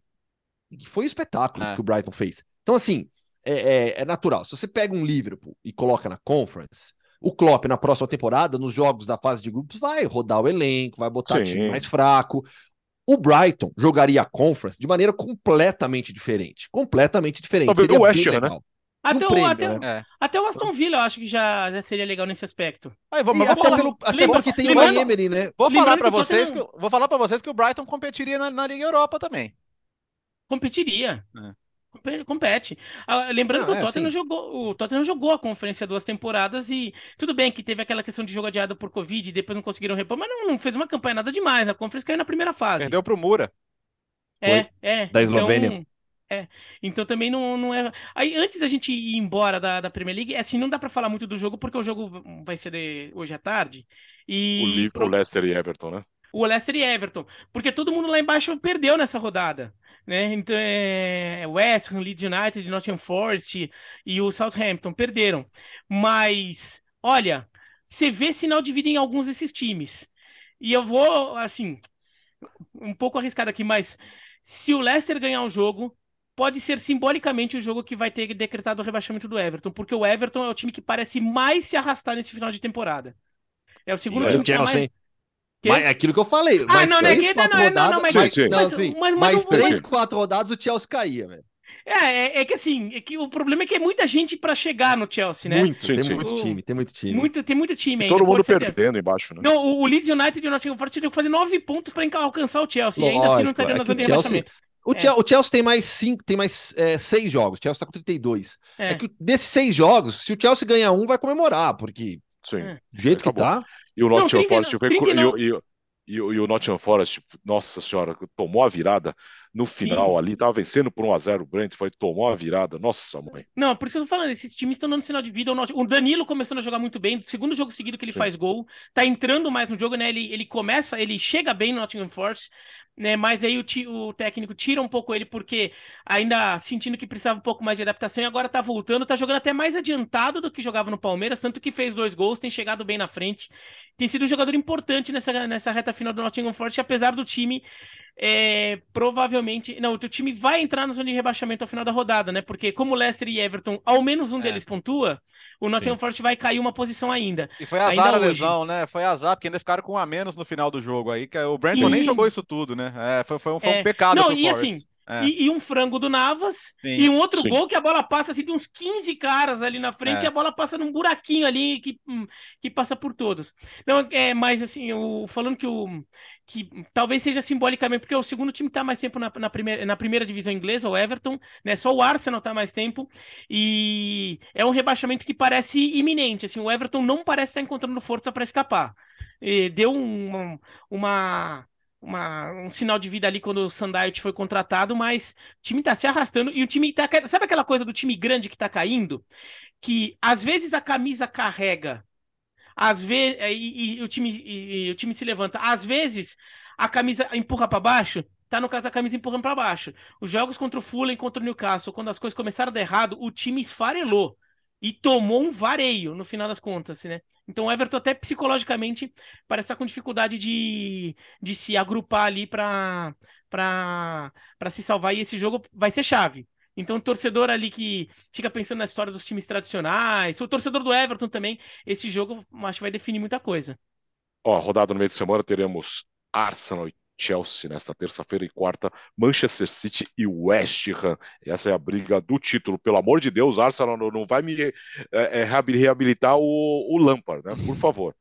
Foi um espetáculo é. que o Brighton fez. Então, assim, é, é, é, natural. Se você pega um Liverpool e coloca na Conference, o Klopp, na próxima temporada, nos jogos da fase de grupos, vai rodar o elenco, vai botar Sim. time mais fraco. O Brighton jogaria a Conference de maneira completamente diferente. Completamente diferente. Talvez seria o West Ham, né? Até, o, até, né? até, o Aston Villa eu acho que já, já seria legal nesse aspecto. Aí, vamos, até, falar, pelo, até porque tem o Emery, né? Vou falar para vocês, que, vou falar para vocês que o Brighton competiria na, na Liga Europa também. Competiria. É. compete. Ah, lembrando Não, que é, o Tottenham sim. jogou, o Tottenham jogou a conferência duas temporadas e tudo bem que teve aquela questão de jogo adiado por Covid e depois não conseguiram repor, mas não, não fez uma campanha nada demais. A conferência caiu na primeira fase. Perdeu pro Mura. É, é. Da Eslovênia. Então, é. Então também não, não é. Aí antes da gente ir embora da, da Premier League, assim, não dá pra falar muito do jogo porque o jogo vai ser de- hoje à tarde. E O Liverpool, Leicester e Everton, né? o Leicester e Everton, porque todo mundo lá embaixo perdeu nessa rodada, né? Então, é, West Ham, Leeds United, Nottingham Forest e o Southampton perderam. Mas, olha, você vê sinal de vida em alguns desses times. E eu vou, assim, um pouco arriscado aqui, mas se o Leicester ganhar o jogo, pode ser simbolicamente o jogo que vai ter decretado o rebaixamento do Everton, porque o Everton é o time que parece mais se arrastar nesse final de temporada. É o segundo E time o que tá mais... Mas é aquilo que eu falei. Ah, mais não, né? três, que- quatro não, não, não, rodadas, mas- mais, Sim, sim. não, mas- assim, mas- mas mais não- três, mas- quatro rodadas o Chelsea caía, velho. É, é, é que assim, é que o problema é que é muita gente pra chegar no Chelsea, né? Muito, Sim, tem sim. muito time, tem muito time. Muito, tem muito time ainda. todo mundo perdendo embaixo, né? Não, o, o Leeds United e o Nottingham Forest que fazer nove pontos pra enca- alcançar o Chelsea. e ainda assim não Lógico, estaria é na que zona de o Chelsea, rebaixamento. o, É. O Chelsea tem mais cinco, tem mais é, seis jogos. O Chelsea tá com 32. É, É. que desses seis jogos, se o Chelsea ganhar um, vai comemorar, porque Sim. É. do jeito que Acabou. tá. E o Nottingham 39, Forest foi- e, 39. o- e, o- e, o- e o Nottingham Forest, tipo, nossa senhora, tomou a virada no final Sim. ali, tava vencendo por 1x0 o Brentford, tomou a virada, nossa mãe. Não, por isso que eu tô falando, esses times estão dando sinal de vida. O Danilo começando a jogar muito bem, segundo jogo seguido que ele Sim. faz gol, tá entrando mais no jogo, né? Ele, ele começa, ele chega bem no Nottingham Forest, né? Mas aí o, o técnico tira um pouco ele porque ainda sentindo que precisava um pouco mais de adaptação e agora tá voltando, tá jogando até mais adiantado do que jogava no Palmeiras, tanto que fez dois gols, tem chegado bem na frente, tem sido um jogador importante nessa, nessa reta final do Nottingham Forest, apesar do time é, provavelmente. Não, o teu time vai entrar na zona de rebaixamento ao final da rodada, né? Porque como Leicester e Everton, ao menos um É. deles pontua, o Nottingham Forest vai cair uma posição ainda. E foi azar Ainda a hoje. lesão, né? Foi azar, porque ainda ficaram com um a menos no final do jogo aí. Que o Brentford nem Sim. jogou isso tudo, né? É, foi, foi um, foi um É. pecado Não, pro e Forest. assim, É. E, e um frango do Navas, Sim. e um outro Sim. gol que a bola passa assim, de uns 15 caras ali na frente, É. e a bola passa num buraquinho ali que, que passa por todos. Não, é, mas assim, o, falando que o. Que talvez seja simbolicamente, porque o segundo time tá mais tempo na, na, primeira, na primeira divisão inglesa, o Everton, né? Só o Arsenal tá mais tempo. E é um rebaixamento que parece iminente. Assim, o Everton não parece estar encontrando força para escapar. E deu um- uma, uma, um sinal de vida ali quando o Sandait foi contratado, mas o time tá se arrastando e o time tá. ca- Sabe aquela coisa do time grande que tá caindo? Que às vezes a camisa carrega, às vezes. E, e o time, e, e o time se levanta. Às vezes a camisa empurra para baixo. Tá no caso a camisa empurrando para baixo. Os jogos contra o Fulham, contra o Newcastle, quando as coisas começaram a dar errado, o time esfarelou e tomou um vareio no final das contas, né? Então o Everton até psicologicamente parece estar com dificuldade de, de se agrupar ali para para se salvar e esse jogo vai ser chave. Então o torcedor ali que fica pensando na história dos times tradicionais, o torcedor do Everton também, esse jogo acho que vai definir muita coisa. Ó, rodada no meio de semana teremos Arsenal e Chelsea nesta terça-feira e quarta, Manchester City e West Ham. Essa é a briga do título. Pelo amor de Deus, Arsenal não, vai me é, é, reabilitar o, o Lampard, né? Por favor.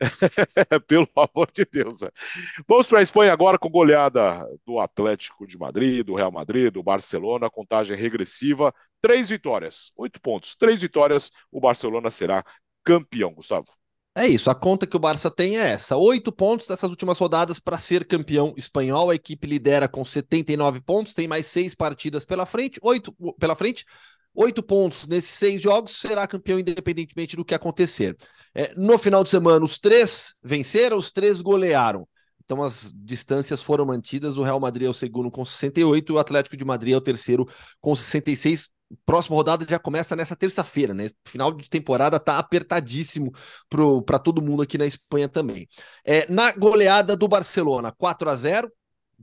*laughs* Pelo amor de Deus. né? Vamos para a Espanha agora com goleada do Atlético de Madrid, do Real Madrid, do Barcelona, contagem regressiva. Três vitórias, oito pontos. Três vitórias, o Barcelona será campeão, Gustavo. É isso, a conta que o Barça tem é essa: oito pontos dessas últimas rodadas para ser campeão espanhol. A equipe lidera com 79 pontos, tem mais seis partidas pela frente, oito pela frente. Oito pontos nesses seis jogos, será campeão independentemente do que acontecer. É, no final de semana, os três venceram, os três golearam. Então as distâncias foram mantidas. O Real Madrid é o segundo com 68 e o Atlético de Madrid é o terceiro com 66. Próxima rodada já começa nessa terça-feira, né? Final de temporada tá apertadíssimo para todo mundo aqui na Espanha também. É, na goleada do Barcelona, 4 a 0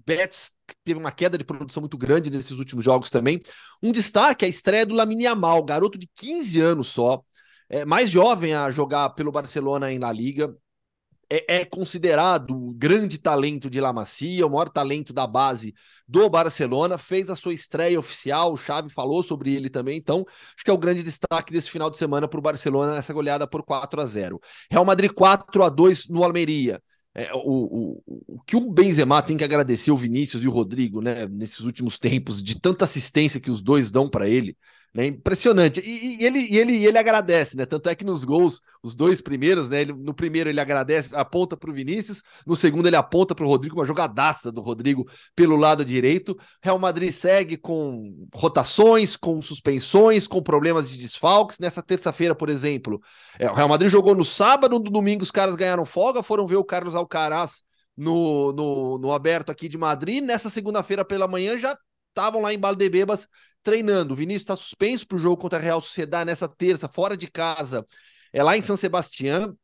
Betis teve uma queda de produção muito grande nesses últimos jogos também. Um destaque é a estreia do Lamine Yamal, garoto de 15 anos só, é, mais jovem a jogar pelo Barcelona em La Liga. É, é considerado o grande talento de La Masia, o maior talento da base do Barcelona. Fez a sua estreia oficial, o Xavi falou sobre ele também. Então, acho que é o grande destaque desse final de semana para o Barcelona nessa goleada por 4 a 0 Real Madrid 4 a 2 no Almeria. É, o, o, o que o Benzema tem que agradecer o Vinícius e o Rodrigo, né, nesses últimos tempos, de tanta assistência que os dois dão para ele, né, impressionante. E, e, ele, e ele, ele agradece, né? Tanto é que nos gols, os dois primeiros, né? Ele, no primeiro ele agradece, aponta para o Vinícius, no segundo ele aponta para o Rodrigo, uma jogadaça do Rodrigo pelo lado direito. Real Madrid segue com rotações, com suspensões, com problemas de desfalques. Nessa terça-feira, por exemplo, é, o Real Madrid jogou no sábado, no domingo os caras ganharam folga, foram ver o Carlos Alcaraz no, no, no aberto aqui de Madrid. Nessa segunda-feira pela manhã já estavam lá em Baldebebas treinando. O Vinícius está suspenso para o jogo contra a Real Sociedade nessa terça, fora de casa, é lá em São Sebastião.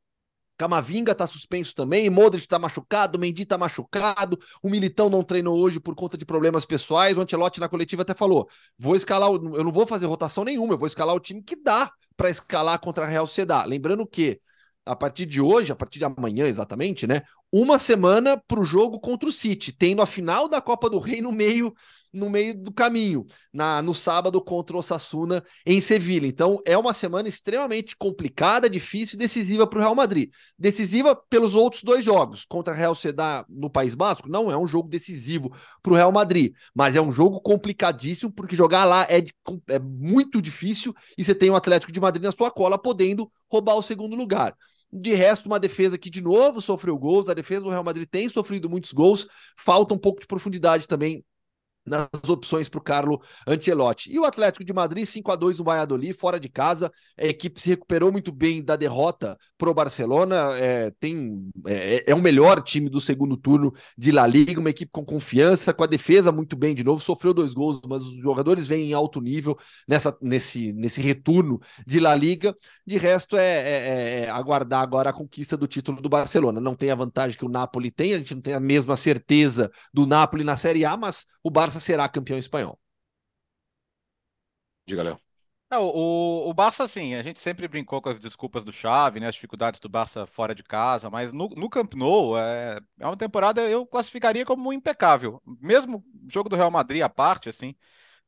Camavinga está suspenso também, Modric está machucado, Mendy está machucado, o Militão não treinou hoje por conta de problemas pessoais. O Ancelotti na coletiva até falou: vou escalar, eu não vou fazer rotação nenhuma, eu vou escalar o time que dá para escalar contra a Real Sociedade. Lembrando que a partir de hoje, a partir de amanhã exatamente, né? Uma semana para o jogo contra o City, tendo a final da Copa do Rei no meio no meio do caminho, na no sábado contra o Osasuna em Sevilha. Então é uma semana extremamente complicada, difícil e decisiva para o Real Madrid. Decisiva pelos outros dois jogos. Contra a Real Sociedad no País Basco não é um jogo decisivo para o Real Madrid, mas é um jogo complicadíssimo porque jogar lá é, é muito difícil e você tem o Atlético de Madrid na sua cola podendo roubar o segundo lugar. De resto, uma defesa que de novo sofreu gols. A defesa do Real Madrid tem sofrido muitos gols. Falta um pouco de profundidade também nas opções para o Carlo Ancelotti. E o Atlético de Madrid, 5 a 2 no Valladolid, fora de casa. A equipe se recuperou muito bem da derrota para o Barcelona. É, tem, é, é, o melhor time do segundo turno de La Liga, uma equipe com confiança, com a defesa muito bem de novo. Sofreu dois gols, mas os jogadores vêm em alto nível nessa, nesse, nesse retorno de La Liga. De resto, é, é, é aguardar agora a conquista do título do Barcelona. Não tem a vantagem que o Napoli tem, a gente não tem a mesma certeza do Napoli na Série A, mas o Barça Barça será campeão espanhol. Diga, Léo. O, o Barça, assim, a gente sempre brincou com as desculpas do Xavi, né, as dificuldades do Barça fora de casa, mas no, no Camp Nou é, é uma temporada eu classificaria como impecável. Mesmo jogo do Real Madrid à parte, assim,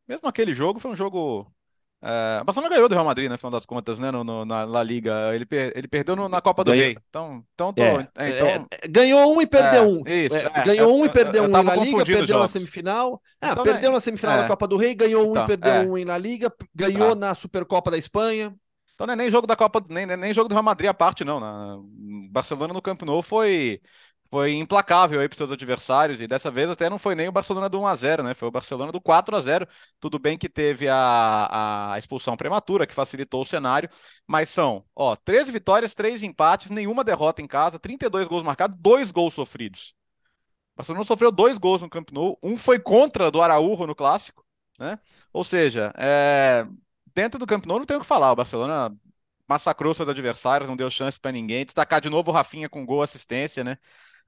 mesmo aquele jogo foi um jogo é, o Barcelona ganhou do Real Madrid, no final das contas, né? No, no na La Liga. Ele, per, ele perdeu no, na Copa do Rei. Então, então, tô, é, é, então... É, ganhou um e perdeu um. Isso, ganhou um e perdeu um na Liga, perdeu na semifinal. Ah, então, perdeu na semifinal da Copa do Rei, ganhou um então, e perdeu um em La Liga, ganhou tá. na Supercopa da Espanha. Então não é nem jogo da Copa, nem, nem jogo do Real Madrid à parte, não. Na... Barcelona no Camp Nou foi foi implacável aí para seus adversários, e dessa vez até não foi nem o Barcelona do 1x0, né? Foi o Barcelona do 4x0. Tudo bem que teve a, a expulsão prematura, que facilitou o cenário, mas são, ó, 13 vitórias, 3 empates, nenhuma derrota em casa, 32 gols marcados, 2 gols sofridos. O Barcelona sofreu dois gols no Camp Nou, um foi contra do Araújo no Clássico, né? Ou seja, é... dentro do Camp Nou não tem o que falar, o Barcelona massacrou seus adversários, não deu chance para ninguém. Destacar de novo o Rafinha com gol assistência, né?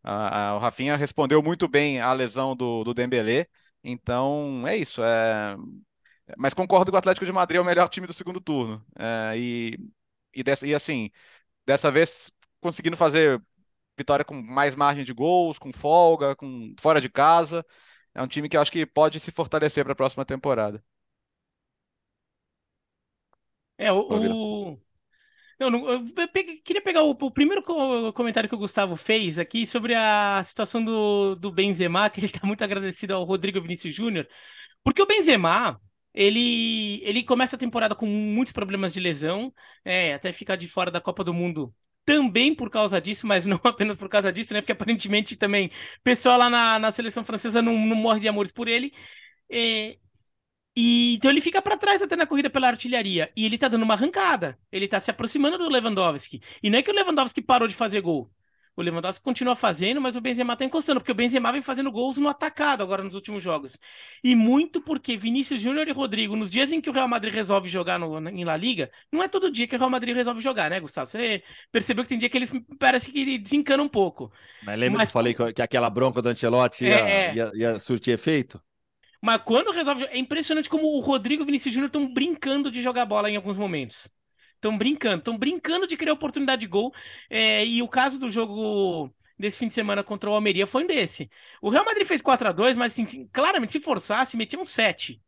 A, a, o Rafinha respondeu muito bem à lesão do, do Dembélé. Então, é isso. É... Mas concordo que o Atlético de Madrid é o melhor time do segundo turno. É, e, e, dessa, e assim, dessa vez conseguindo fazer vitória com mais margem de gols, com folga, com fora de casa. É um time que eu acho que pode se fortalecer para a próxima temporada. É, o, eu, não, eu peguei, queria pegar o, o, primeiro comentário que o Gustavo fez aqui sobre a situação do, do Benzema, que ele está muito agradecido ao Rodrigo Vinícius Júnior, porque o Benzema, ele, ele começa a temporada com muitos problemas de lesão, é, até ficar de fora da Copa do Mundo também por causa disso, mas não *laughs* apenas por causa disso, né? Porque aparentemente também o pessoal lá na, na seleção francesa não, não morre de amores por ele. É, e, então ele fica para trás até na corrida pela artilharia. E ele tá dando uma arrancada. Ele tá se aproximando do Lewandowski. E não é que o Lewandowski parou de fazer gol. O Lewandowski continua fazendo, mas o Benzema tá encostando, porque o Benzema vem fazendo gols no atacado agora nos últimos jogos. E muito porque Vinícius Júnior e Rodrigo, nos dias em que o Real Madrid resolve jogar no, em La Liga, não é todo dia que o Real Madrid resolve jogar, né, Gustavo? Você percebeu que tem dia que eles parece que desencanam um pouco. Mas lembra mas, que eu falei que aquela bronca do Ancelotti ia, é, é. ia, ia surtir efeito? Mas quando resolve. É impressionante como o Rodrigo e o Vinícius Júnior estão brincando de jogar bola em alguns momentos. Estão brincando, estão brincando de criar oportunidade de gol. É, e o caso do jogo desse fim de semana contra o Almeria foi um desse. O Real Madrid fez 4 a 2 mas assim, claramente, se forçasse, metia um 7.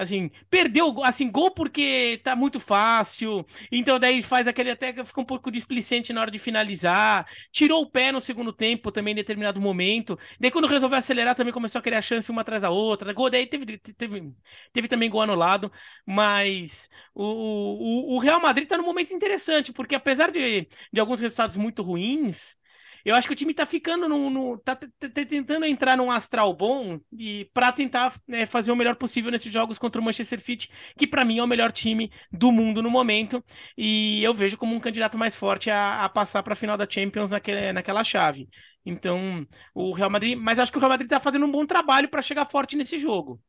Assim, perdeu, assim, gol porque tá muito fácil, então daí faz aquele até fica um pouco displicente na hora de finalizar, tirou o pé no segundo tempo também em determinado momento, daí quando resolveu acelerar também começou a criar chance uma atrás da outra, gol, daí teve, teve, teve também gol anulado, mas o, o, o Real Madrid tá num momento interessante, porque apesar de, de alguns resultados muito ruins, eu acho que o time tá ficando no. no tá, tentando entrar num astral bom e para tentar é, fazer o melhor possível nesses jogos contra o Manchester City, que para mim é o melhor time do mundo no momento. E eu vejo como um candidato mais forte a, a passar para a final da Champions naquele, naquela chave. Então, o Real Madrid. Mas acho que o Real Madrid tá fazendo um bom trabalho para chegar forte nesse jogo.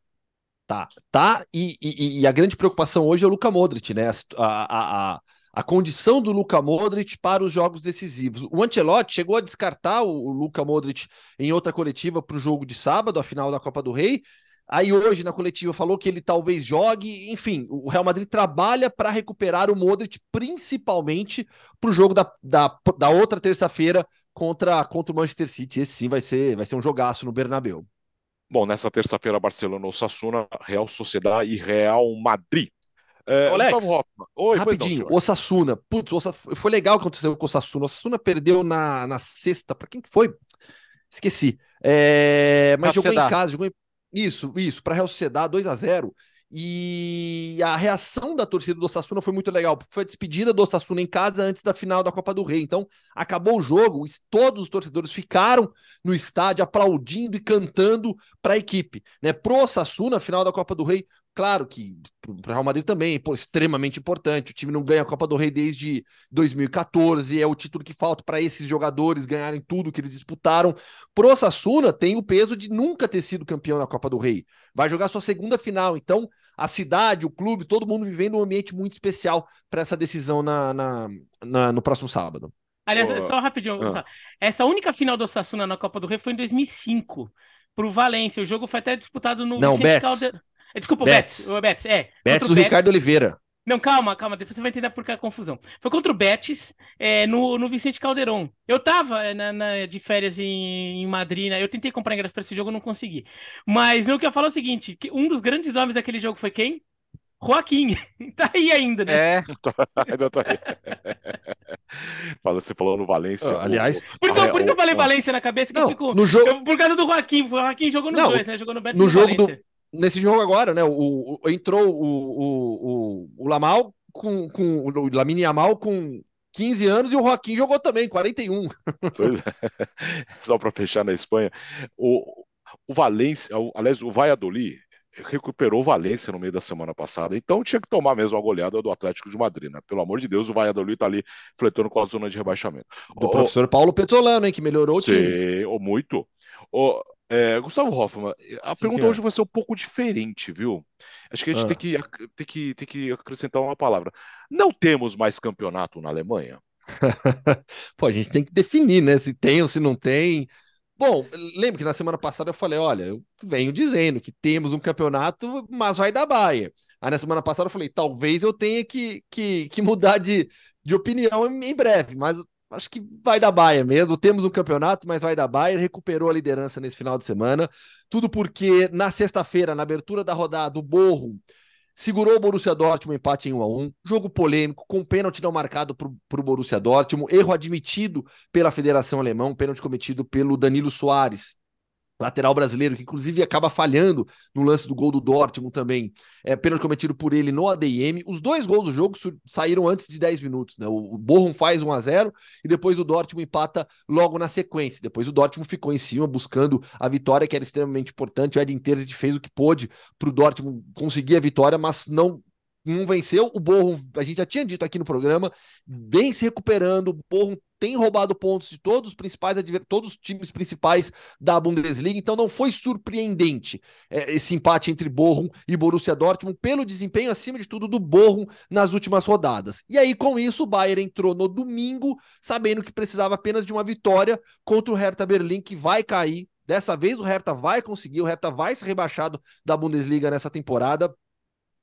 Tá, tá. E, e, e, a grande preocupação hoje é o Luca Modric, né? A, a, a, a condição do Luka Modric para os jogos decisivos. O Ancelotti chegou a descartar o, o Luka Modric em outra coletiva para o jogo de sábado, a final da Copa do Rei. Aí hoje na coletiva falou que ele talvez jogue. Enfim, o Real Madrid trabalha para recuperar o Modric, principalmente para o jogo da, da, da outra terça-feira contra, contra o Manchester City. Esse sim vai ser, vai ser um jogaço no Bernabéu. Bom, nessa terça-feira, Barcelona, Osasuna, Real Sociedade e Real Madrid. É, Alex, Oi, rapidinho, não, Osasuna. Putz, foi legal o que aconteceu com o Osasuna. O Osasuna perdeu na, na sexta. Para quem que foi? Esqueci. É, mas jogou em casa. Jogou em... Isso, isso. Para Real Sociedade, 2 a 0 e a reação da torcida do Osasuna foi muito legal, porque foi a despedida do Osasuna em casa antes da final da Copa do Rei. Então, acabou o jogo, todos os torcedores ficaram no estádio aplaudindo e cantando para a equipe. Né? Pro Osasuna, final da Copa do Rei, Claro que para o Real Madrid também pô, extremamente importante. O time não ganha a Copa do Rei desde 2014, é o título que falta para esses jogadores ganharem tudo que eles disputaram. Pro Sassuna tem o peso de nunca ter sido campeão na Copa do Rei. Vai jogar sua segunda final. Então, a cidade, o clube, todo mundo vivendo um ambiente muito especial para essa decisão na, na, na, no próximo sábado. Aliás, oh. só rapidinho, ah. essa única final do Sassuna na Copa do Rei foi em 2005 para o Valência. O jogo foi até disputado no não, Vicente Caldeirão. É, desculpa, o Betis. O Betis, é. Betis do Ricardo Oliveira. Não, calma, calma, depois você vai entender por que a confusão. Foi contra o Betis, é, no, no Vicente Calderon. Eu tava é, na, na, de férias em, em Madrid, né? Eu tentei comprar ingresso para esse jogo, não consegui. Mas o que eu falo é o seguinte: um dos grandes nomes daquele jogo foi quem? Joaquim. *laughs* tá aí ainda, né? É. ainda tô aí. *laughs* você falou no Valência. aliás. Por, por, que eu falei Valência na cabeça? Não, fico, no jogo... por causa do Joaquim. O Joaquim jogou nos não, dois, né? Jogou no Betis no jogo Valência. do nesse jogo agora, né? O, o entrou o, o, o, Lamal com, com o Lamine Yamal com 15 anos e o Joaquim jogou também, 41. *laughs* Pois é. *laughs* Só para fechar na Espanha, o, o Valência, aliás, o Valladolid recuperou o Valência no meio da semana passada, então tinha que tomar mesmo a goleada do Atlético de Madrid, né? Pelo amor de Deus, o Valladolid tá ali fletando com a zona de rebaixamento. Do o, professor Paulo Petrolano, hein, que melhorou o time. Ou muito. O, é, Gustavo Hoffman, a Sim, pergunta senhora. hoje vai ser um pouco diferente, viu? Acho que a gente ah. tem, que, tem, que, tem que acrescentar uma palavra. Não temos mais campeonato na Alemanha? *laughs* Pô, a gente tem que definir, né? Se tem ou se não tem. Bom, lembra que na semana passada eu falei: olha, eu venho dizendo que temos um campeonato, mas vai dar baia. Aí na semana passada eu falei: talvez eu tenha que, que, que mudar de, de opinião em breve, mas acho que vai dar Bayern mesmo. Temos um campeonato, mas vai dar Bayern. Recuperou a liderança nesse final de semana. Tudo porque na sexta-feira, na abertura da rodada, o Borro segurou o Borussia Dortmund um empate em 1 a 1 jogo polêmico, com pênalti não marcado para o Borussia Dortmund, erro admitido pela Federação Alemã, pênalti cometido pelo Danilo Soares lateral brasileiro, que inclusive acaba falhando no lance do gol do Dortmund também, é, pênalti cometido por ele no ADM. Os dois gols do jogo saíram antes de 10 minutos, né? O, Borrom faz 1 a 0 e depois o Dortmund empata logo na sequência. Depois o Dortmund ficou em cima buscando a vitória, que era extremamente importante. O Edin Terzic fez o que pôde para o Dortmund conseguir a vitória, mas não não venceu. O Borrom, a gente já tinha dito aqui no programa, vem se recuperando. O Borrom tem roubado pontos de todos os principais todos os times principais da Bundesliga, então não foi surpreendente é, esse empate entre Bochum e Borussia Dortmund pelo desempenho acima de tudo do Bochum nas últimas rodadas. E aí com isso o Bayern entrou no domingo sabendo que precisava apenas de uma vitória contra o Hertha Berlim que vai cair. Dessa vez o Hertha vai conseguir, o Hertha vai ser rebaixado da Bundesliga nessa temporada.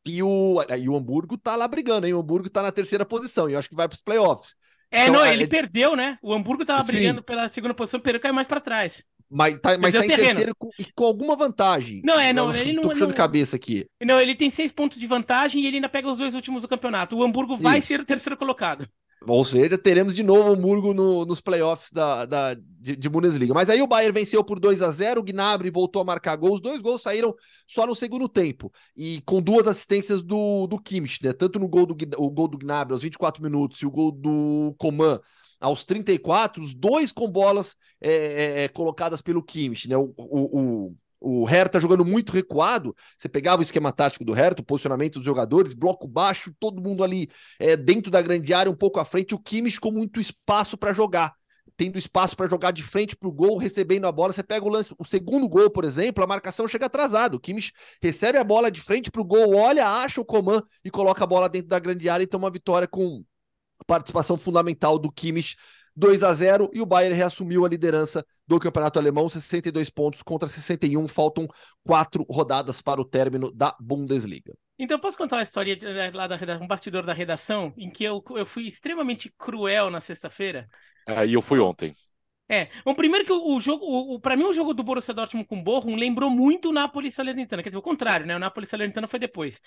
E o, e o Hamburgo tá lá brigando, hein? O Hamburgo tá na terceira posição e eu acho que vai para os playoffs. É, então, não, ele é... perdeu, né? O Hamburgo tava Sim. brigando pela segunda posição, perdeu caiu mais para trás. Mas tá, mas tá em terceiro com, e com alguma vantagem. Não, é, não, Eu ele não- Tô puxando não- cabeça aqui. Não, ele tem seis pontos de vantagem e ele ainda pega os dois últimos do campeonato. O Hamburgo vai Isso. ser o terceiro colocado. Ou seja, teremos de novo o Hamburgo no- nos playoffs da, da, de, de Bundesliga. Mas aí o Bayern venceu por 2 a 0 o Gnabry voltou a marcar gols. Os dois gols saíram só no segundo tempo. E com duas assistências do, do Kimmich, né? Tanto no gol do, o gol do Gnabry aos 24 minutos e o gol do Coman aos 34, os dois com bolas é, é, é, colocadas pelo Kimmich, né? O, o, o Hertha jogando muito recuado. Você pegava o esquema tático do Hertha, o posicionamento dos jogadores, bloco baixo, todo mundo ali é, dentro da grande área, um pouco à frente, o Kimmich com muito espaço para jogar. Tendo espaço para jogar de frente para o gol, recebendo a bola. Você pega o lance, o segundo gol, por exemplo, a marcação chega atrasado. O Kimmich recebe a bola de frente para o gol, olha, acha o Coman e coloca a bola dentro da grande área e toma uma vitória com participação fundamental do Kimmich. 2 a 0 e o Bayern reassumiu a liderança do campeonato alemão, 62 pontos contra 61. Faltam quatro rodadas para o término da Bundesliga. Então, eu posso contar uma história de- lá da redação, um bastidor da redação, em que eu, eu fui extremamente cruel na sexta-feira. Aí eu fui ontem. É, bom, primeiro que o, o jogo, o, o, para mim o jogo do Borussia Dortmund com o Bochum lembrou muito o Napoli Salernitana, quer dizer, o contrário, né? O Napoli Salernitana foi depois.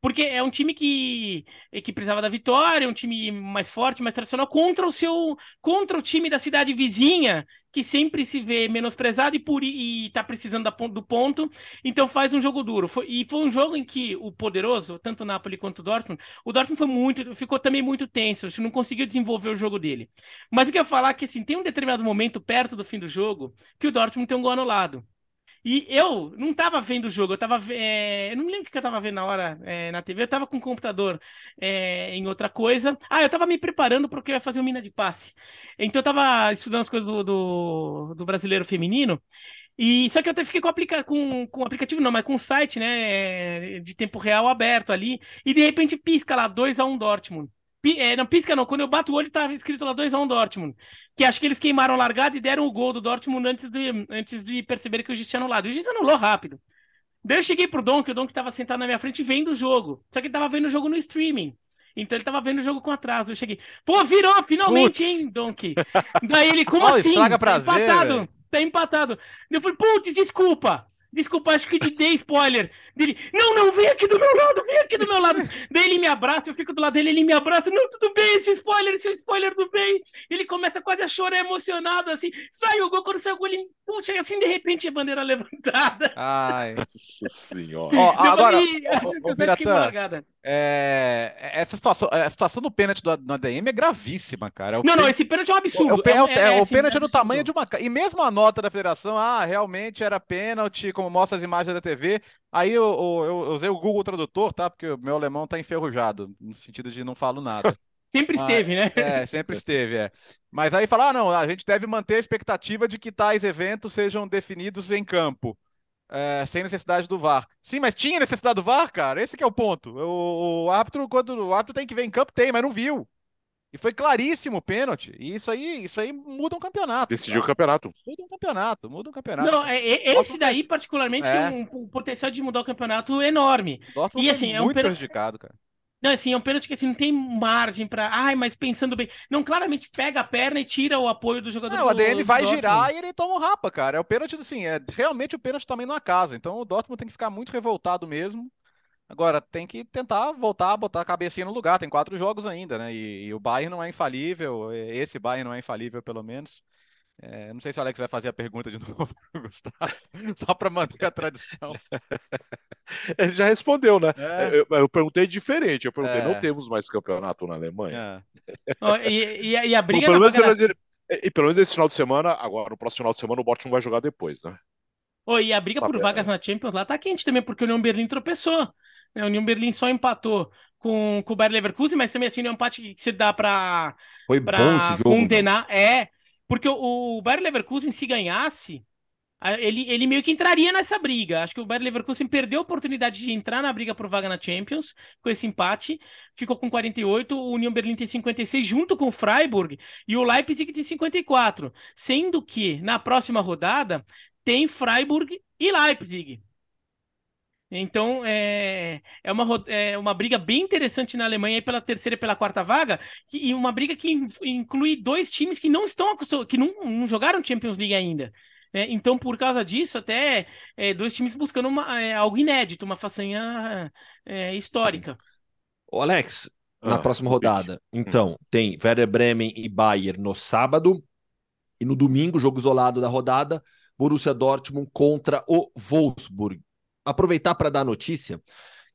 Porque é um time que, que precisava da vitória, um time mais forte, mais tradicional, contra o seu, contra o time da cidade vizinha, que sempre se vê menosprezado e, por, e tá precisando do ponto, então faz um jogo duro. Foi- e foi um jogo em que o poderoso, tanto o Napoli quanto o Dortmund, o Dortmund foi muito, ficou também muito tenso, não conseguiu desenvolver o jogo dele. Mas o que eu ia falar é que assim, tem um determinado momento perto do fim do jogo que o Dortmund tem um gol anulado. E eu não tava vendo o jogo, eu tava. é, eu não lembro o que eu tava vendo na hora é, na TV, eu tava com o computador é, em outra coisa. Ah, eu tava me preparando porque eu ia fazer o mina de passe. Então eu tava estudando as coisas do, do, do brasileiro feminino. E só que eu até fiquei com, aplica com, com o aplicativo, não, mas com o site, né, de tempo real aberto ali, e de repente pisca lá 2x1 Dortmund. É, não pisca não, quando eu bato o olho tá escrito lá 2x1 Dortmund. Que acho que eles queimaram a largada e deram o gol do Dortmund antes de, antes de perceber que o juiz tinha anulado. O juiz anulou rápido. Daí eu cheguei pro Dom, que o Dom que tava sentado na minha frente vendo o jogo. Só que ele tava vendo o jogo no streaming. Então ele tava vendo o jogo com atraso. Eu cheguei, pô, virou finalmente, Putz. hein, Donkey? Daí ele, como Ó, assim? Tá prazer, empatado, velho. tá empatado. Eu falei, putz, desculpa. Desculpa, acho que te dei spoiler. Dele, não, não, vem aqui do meu lado, vem aqui do meu lado. Daí ele me abraça, eu fico do lado dele, ele me abraça. Não, tudo bem, esse spoiler, esse spoiler do bem. Ele começa quase a chorar emocionado, assim. Sai o gol, quando sai o gol, ele puxa, e assim, de repente, a bandeira levantada. Ai. Nossa senhora. Ó, Eu agora, Biratã, largada. é, essa situação, a situação do pênalti do, no ADM é gravíssima, cara. É o Não, não, pê- esse pênalti é um é absurdo. o, pê- é o- é o assim, pênalti é do tamanho de uma. E mesmo a nota da federação, ah, realmente era pênalti, como mostra as imagens da TV. Aí eu, eu, eu usei o Google Tradutor, tá? Porque o meu alemão tá enferrujado, no sentido de não falo nada. *laughs* Sempre Ah, esteve, né? É, sempre esteve, é. Mas aí falar, ah, não, a gente deve manter a expectativa de que tais eventos sejam definidos em campo, é, sem necessidade do VAR. Sim, mas tinha necessidade do VAR, cara? Esse que é o ponto. O, o árbitro, quando o árbitro tem que ver em campo, tem, mas não viu. E foi claríssimo o pênalti. E isso aí, isso aí muda um campeonato. Decidiu o campeonato. Muda um campeonato, muda um campeonato. Não, é, é- esse daí, particularmente, É. tem um, um potencial de mudar o campeonato enorme. O Dortmund e assim, é um muito pênalti- prejudicado, cara. Não, assim, é um pênalti que assim, não tem margem pra. Ai, mas pensando bem. Não, claramente pega a perna e tira o apoio do jogador Não, o ADM do vai Dortmund. girar e ele toma um rapa, cara. É o pênalti, assim, é realmente o pênalti também numa casa. Então o Dortmund tem que ficar muito revoltado mesmo. Agora, tem que tentar voltar, botar a cabecinha no lugar. Tem quatro jogos ainda, né? E, e o Bayern não é infalível. Esse Bayern não é infalível, pelo menos. É, não sei se o Alex vai fazer a pergunta de *laughs* novo Gustavo, só para manter a tradição. *laughs* Ele já respondeu, né? É, Eu, eu perguntei diferente. Eu perguntei, É. não temos mais campeonato na Alemanha? é. *laughs* Ó, e, e, a- e a Bom, briga pelo menos e pelo menos esse final de semana, agora no próximo final de semana, o Dortmund vai jogar depois, né? Ô, e a briga Tá por bem, vagas né? na Champions lá tá quente também, porque o União Berlim tropeçou. Né? O União Berlim só empatou com, com o Bayer Leverkusen, mas também assim, não é um empate que se dá pra, Foi bom pra esse jogo. mano. condenar. É, porque o, o Bayer Leverkusen, se ganhasse, ele, ele meio que entraria nessa briga. Acho que o Bayer Leverkusen perdeu a oportunidade de entrar na briga por vaga na Champions com esse empate. Ficou com 48, o União Berlim tem 56 junto com o Freiburg e o Leipzig tem 54. Sendo que na próxima rodada tem Freiburg e Leipzig. Então é, é, uma, é uma briga bem interessante na Alemanha aí pela terceira e pela quarta vaga, que- e uma briga que in- inclui dois times que não estão acostumados, que não, não jogaram Champions League ainda. É, então, por causa disso, até é, dois times buscando uma, é, algo inédito, uma façanha é, histórica. Ô, Alex, na Ah, próxima palpite. rodada, então, tem Werder Bremen e Bayern no sábado. E no domingo, jogo isolado da rodada, Borussia Dortmund contra o Wolfsburg. Aproveitar para dar notícia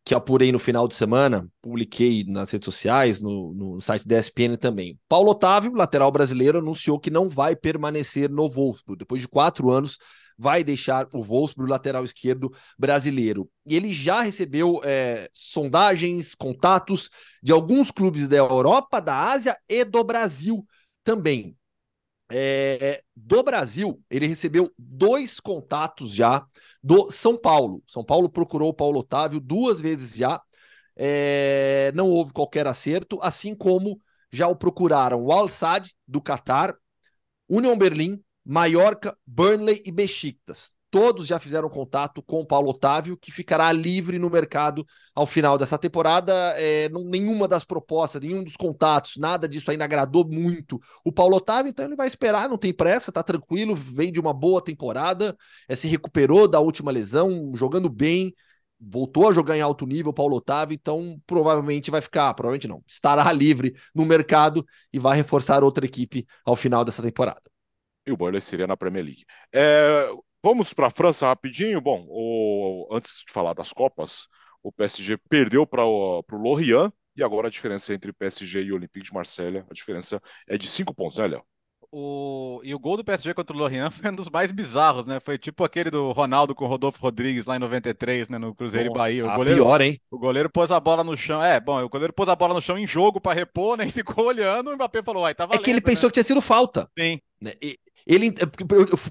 que apurei no final de semana, publiquei nas redes sociais, no, no site da ESPN também. Paulo Otávio, lateral brasileiro, anunciou que não vai permanecer no Wolfsburg. Depois de quatro anos, vai deixar o Wolfsburg, lateral esquerdo brasileiro. E ele já recebeu é, sondagens, contatos de alguns clubes da Europa, da Ásia e do Brasil também. É, do Brasil, ele recebeu dois contatos já do São Paulo. São Paulo procurou o Paulo Otávio duas vezes já. É, não houve qualquer acerto, assim como já o procuraram o Al Sadd do Catar, Union Berlim, Mallorca, Burnley e Besiktas. Todos já fizeram contato com o Paulo Otávio, que ficará livre no mercado ao final dessa temporada. É, não, nenhuma das propostas, nenhum dos contatos, nada disso ainda agradou muito o Paulo Otávio, então ele vai esperar, não tem pressa, tá tranquilo, vem de uma boa temporada, é, se recuperou da última lesão, jogando bem, voltou a jogar em alto nível, Paulo Otávio, então provavelmente vai ficar, provavelmente não, estará *laughs* livre no mercado e vai reforçar outra equipe ao final dessa temporada. E o Burnley seria na Premier League. É, vamos para a França rapidinho. Bom, o- antes de falar das Copas, o PSG perdeu para o Lorient e agora a diferença entre PSG e Olympique de Marselha, a diferença é de cinco pontos, né, Léo? O... E o gol do PSG contra o Lorient foi um dos mais bizarros, né? Foi tipo aquele do Ronaldo com o Rodolfo Rodrigues lá em 93, né? No Cruzeiro Nossa, e Bahia. O Ah, goleiro, pior, hein? o goleiro pôs a bola no chão. É, bom, o goleiro pôs a bola no chão em jogo pra repor, né? E *laughs* ficou olhando. O Mbappé falou, ai, tá É valendo, que ele pensou né? que tinha sido falta. Sim. né? E- Ele, é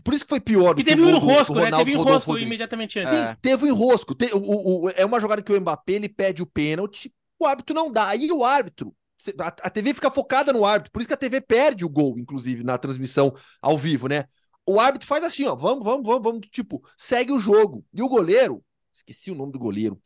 por isso que foi pior do E que teve o um enrosco, né? Teve um enrosco Rodrigues. imediatamente antes. É. Teve um enrosco. Te- o- o- é uma jogada que o Mbappé ele pede o pênalti, o árbitro não dá. Aí o árbitro, a, a TV fica focada no árbitro, por isso que a TV perde o gol, inclusive, na transmissão ao vivo, né? O árbitro faz assim, ó, vamos, vamos, vamos, vamos, tipo, segue o jogo. E o goleiro, esqueci o nome do goleiro.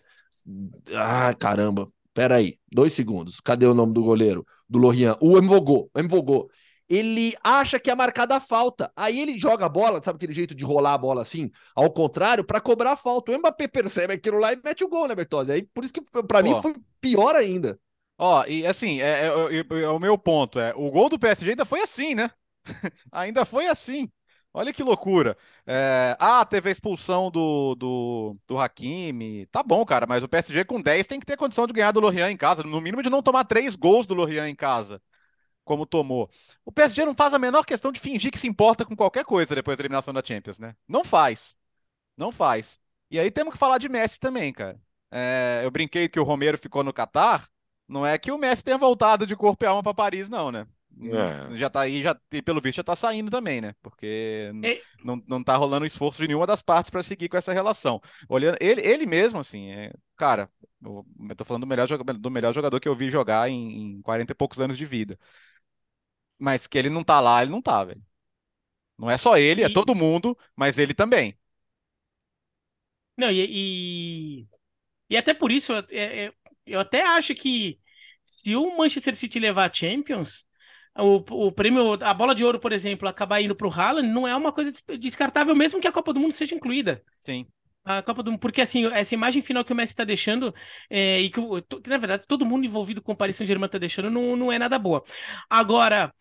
Ah, caramba. Pera aí, dois segundos. Cadê o nome do goleiro? Do Lorient? O Mvogô, o Mvogô. Ele acha que é marcada a falta. Aí ele joga a bola, sabe aquele jeito de rolar a bola assim, ao contrário, para cobrar a falta. O Mbappé percebe aquilo lá e mete o gol, né, Bertozzi? Aí por isso que pra mim foi pior ainda. Ó, e assim, é, é- é- é o meu ponto. É, o gol do PSG ainda foi assim, né? *laughs* ainda foi assim. Olha que loucura. É, ah, teve a expulsão do, do, do Hakimi. Tá bom, cara, mas o PSG com 10 tem que ter condição de ganhar do Lorient em casa. No mínimo de não tomar três gols do Lorient em casa, como tomou. O PSG não faz a menor questão de fingir que se importa com qualquer coisa depois da eliminação da Champions, né? Não faz. Não faz. E aí temos que falar de Messi também, cara. É, eu brinquei que o Romero ficou no Catar. Não é que o Messi tenha voltado de corpo e alma para Paris, não, né? É. Já tá aí, já, e pelo visto já tá saindo também, né? Porque n- É. não, não tá rolando esforço de nenhuma das partes para seguir com essa relação. Olhando, ele, ele mesmo, assim, é, cara, eu, eu tô falando do melhor, do melhor jogador que eu vi jogar em, em 40 e poucos anos de vida. Mas que ele não tá lá, ele não tá, velho. Não é só ele, é E- todo mundo, mas ele também. Não, e, e, e até por isso, é- é- eu até acho que se o Manchester City levar a Champions, o, o prêmio, a bola de ouro, por exemplo, acabar indo pro Haaland, não é uma coisa des- descartável, mesmo que a Copa do Mundo seja incluída. Sim. A Copa do Mundo, porque assim, essa imagem final que o Messi tá deixando, é, e que, o- que, na verdade todo mundo envolvido com o Paris Saint-Germain tá deixando, não, não é nada boa. Agora,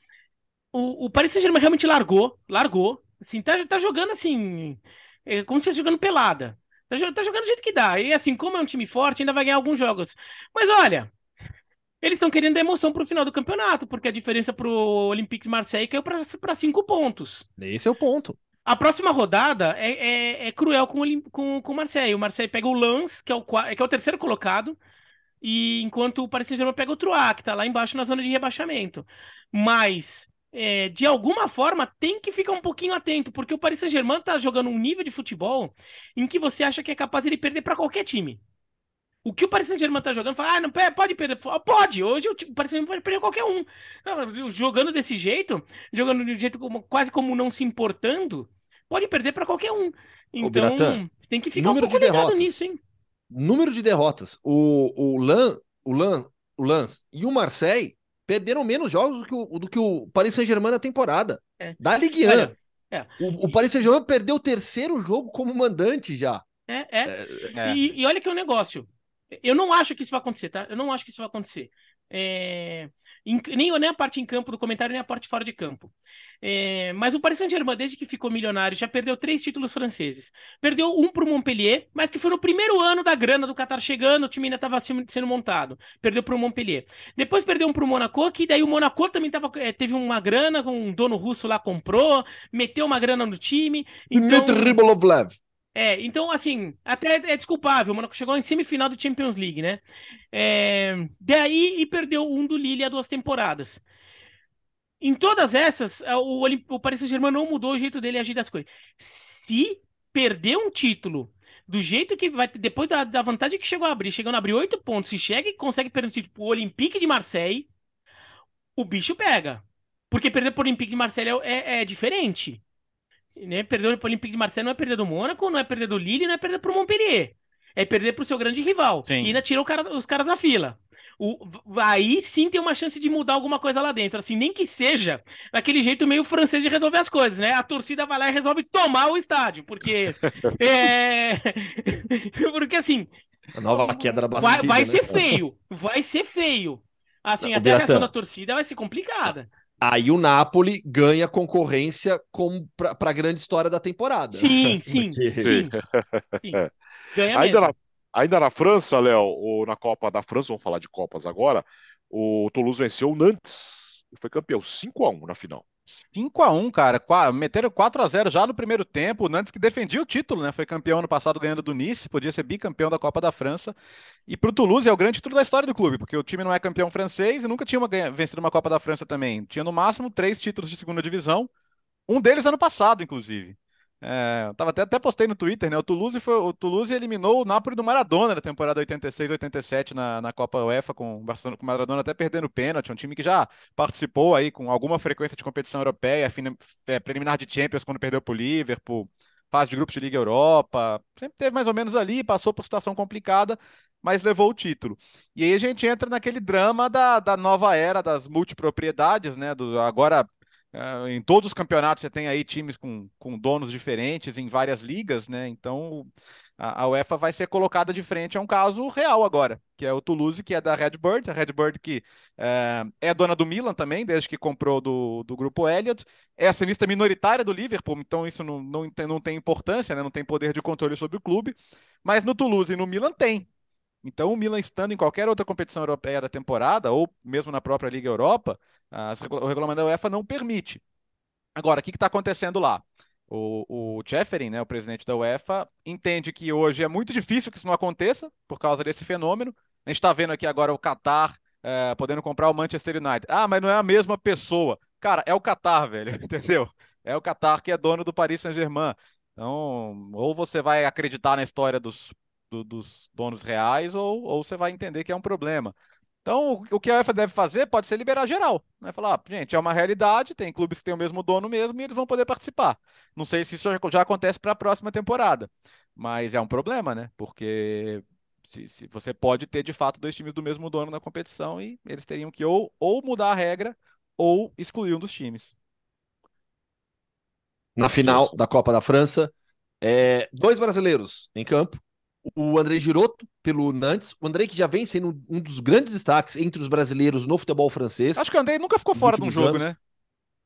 o, o Paris Saint-Germain realmente largou, largou, assim, tá, tá jogando assim, é, como se estivesse jogando pelada. Tá, tá jogando do jeito que dá. E assim, como é um time forte, ainda vai ganhar alguns jogos. Mas olha, eles estão querendo dar emoção pro final do campeonato, porque a diferença pro Olympique de Marseille caiu para cinco pontos. Esse é o ponto. A próxima rodada é, é, é cruel com o, com, com o Marseille. O Marseille pega o Lens, que é o, que é o terceiro colocado, e enquanto o Paris Saint-Germain pega o Troyes, que tá lá embaixo na zona de rebaixamento. Mas, é, de alguma forma, tem que ficar um pouquinho atento, porque o Paris Saint-Germain tá jogando um nível de futebol em que você acha que é capaz de ele perder para qualquer time. O que o Paris Saint-Germain tá jogando, fala, ah, não, pode perder. Pode, hoje o Paris Saint-Germain pode perder qualquer um. Ah, Jogando desse jeito, jogando de um jeito como, quase como não se importando, pode perder para qualquer um. Então, Biratã, tem que ficar um pouco de ligado derrotas. nisso, hein? Número de derrotas. O, o Lan, o Lan, o Lance e o Marseille perderam menos jogos do que o, do que o Paris Saint-Germain na temporada. É. Da Ligue 1. Olha, É. O, o Paris Saint-Germain perdeu o terceiro jogo como mandante já. É, é. É. E, e olha que é um negócio. Eu não acho que isso vai acontecer, tá? Eu não acho que isso vai acontecer. É, em- nem, nem a parte em campo do comentário, nem a parte fora de campo. É, mas o Paris Saint-Germain, desde que ficou milionário, já perdeu três títulos franceses. Perdeu um para o Montpellier, mas que foi no primeiro ano da grana do Qatar chegando, o time ainda estava sendo montado. Perdeu para o Montpellier. Depois perdeu um para o Monaco, que daí o Monaco também tava, eh, teve uma grana, um dono russo lá comprou, meteu uma grana no time. Então, Dmitry Ribolovlev. é, então, assim, até é desculpável. O Monaco chegou em semifinal do Champions League, né? É, daí e perdeu um do Lille há duas temporadas. Em todas essas, a- o, o Paris Saint-Germain não mudou o jeito dele agir das coisas. Se perder um título do jeito que vai depois da, da vantagem que chegou a abrir, chegando a abrir oito pontos, se chega e consegue perder um título pro Olympique de Marseille, o bicho pega. Porque perder pro Olympique de Marseille é, é- é diferente. Né? Perder pro Olympique de Marseille não é perder do Mônaco, não é perder do Lille, não é perder pro Montpellier. É perder pro seu grande rival. Sim. E ainda tirou o cara- os caras da fila. O- aí sim tem uma chance de mudar alguma coisa lá dentro. Assim, nem que seja daquele jeito meio francês de resolver as coisas, né? A torcida vai lá e resolve tomar o estádio. Porque. *laughs* é... *laughs* porque assim, A nova queda da vai, Bastida, vai né? ser feio. Vai ser feio. Assim, Não, até a reação da torcida vai ser complicada. Aí o Napoli ganha concorrência para a grande história da temporada. Sim, *laughs* sim, sim. sim. Ganha Ainda mesmo. na, ainda na França, Léo, ou na Copa da França, vamos falar de Copas agora, o Toulouse venceu o Nantes e foi campeão 5x1 na final. 5x1, cara. Qua- Meteram 4x0 já no primeiro tempo. O Nantes que defendia o título, né? Foi campeão ano passado ganhando do Nice, podia ser bicampeão da Copa da França. E pro Toulouse é o grande título da história do clube, porque o time não é campeão francês e nunca tinha uma vencido uma Copa da França também. Tinha no máximo três títulos de segunda divisão. Um deles ano passado, inclusive. É, tava até, até postei no Twitter, né? O Toulouse, foi, o Toulouse eliminou o Napoli do Maradona na temporada 86-87 na, na Copa UEFA, com o com o Maradona até perdendo pênalti. Um time que já participou aí com alguma frequência de competição europeia, fina- é, preliminar de Champions quando perdeu pro Liverpool, fase de grupos de Liga Europa. Sempre teve mais ou menos ali, passou por situação complicada, mas levou o título. E aí a gente entra naquele drama da, da nova era das multipropriedades, né? Do, agora ah, em todos os campeonatos você tem aí times com, com donos diferentes em várias ligas, né? Então a, a UEFA vai ser colocada de frente a um caso real agora, que é o Toulouse, que é da Redbird, a Redbird que eh, é dona do Milan também, desde que comprou do, do grupo Elliott, é acionista minoritária do Liverpool, então isso não, não, tem, não tem importância, né? Não tem poder de controle sobre o clube, mas no Toulouse e no Milan tem. Então, o Milan estando em qualquer outra competição europeia da temporada, ou mesmo na própria Liga Europa, as o regulamento da UEFA não permite. Agora, o que está acontecendo lá? O, o né, o presidente da UEFA, entende que hoje é muito difícil que isso não aconteça por causa desse fenômeno. A gente está vendo aqui agora o Qatar eh, podendo comprar o Manchester United. Ah, mas não é a mesma pessoa. Cara, é o Qatar, *laughs* velho, entendeu? É o Qatar que é dono do Paris Saint-Germain. Então, ou você vai acreditar na história dos, do- dos donos reais, ou, ou você vai entender que é um problema. Então, o- o que a UEFA deve fazer pode ser liberar geral. Né? Falar, ah, gente, é uma realidade, tem clubes que têm o mesmo dono mesmo e eles vão poder participar. Não sei se isso já, já acontece para a próxima temporada, mas é um problema, né? Porque se, se você pode ter de fato dois times do mesmo dono na competição e eles teriam que ou, ou mudar a regra ou excluir um dos times. Na final da Copa da França, é, dois brasileiros em campo. O André Giroto, pelo Nantes. O André que já vem sendo um dos grandes destaques entre os brasileiros no futebol francês. Acho que o André nunca ficou fora de um jogo, anos. né?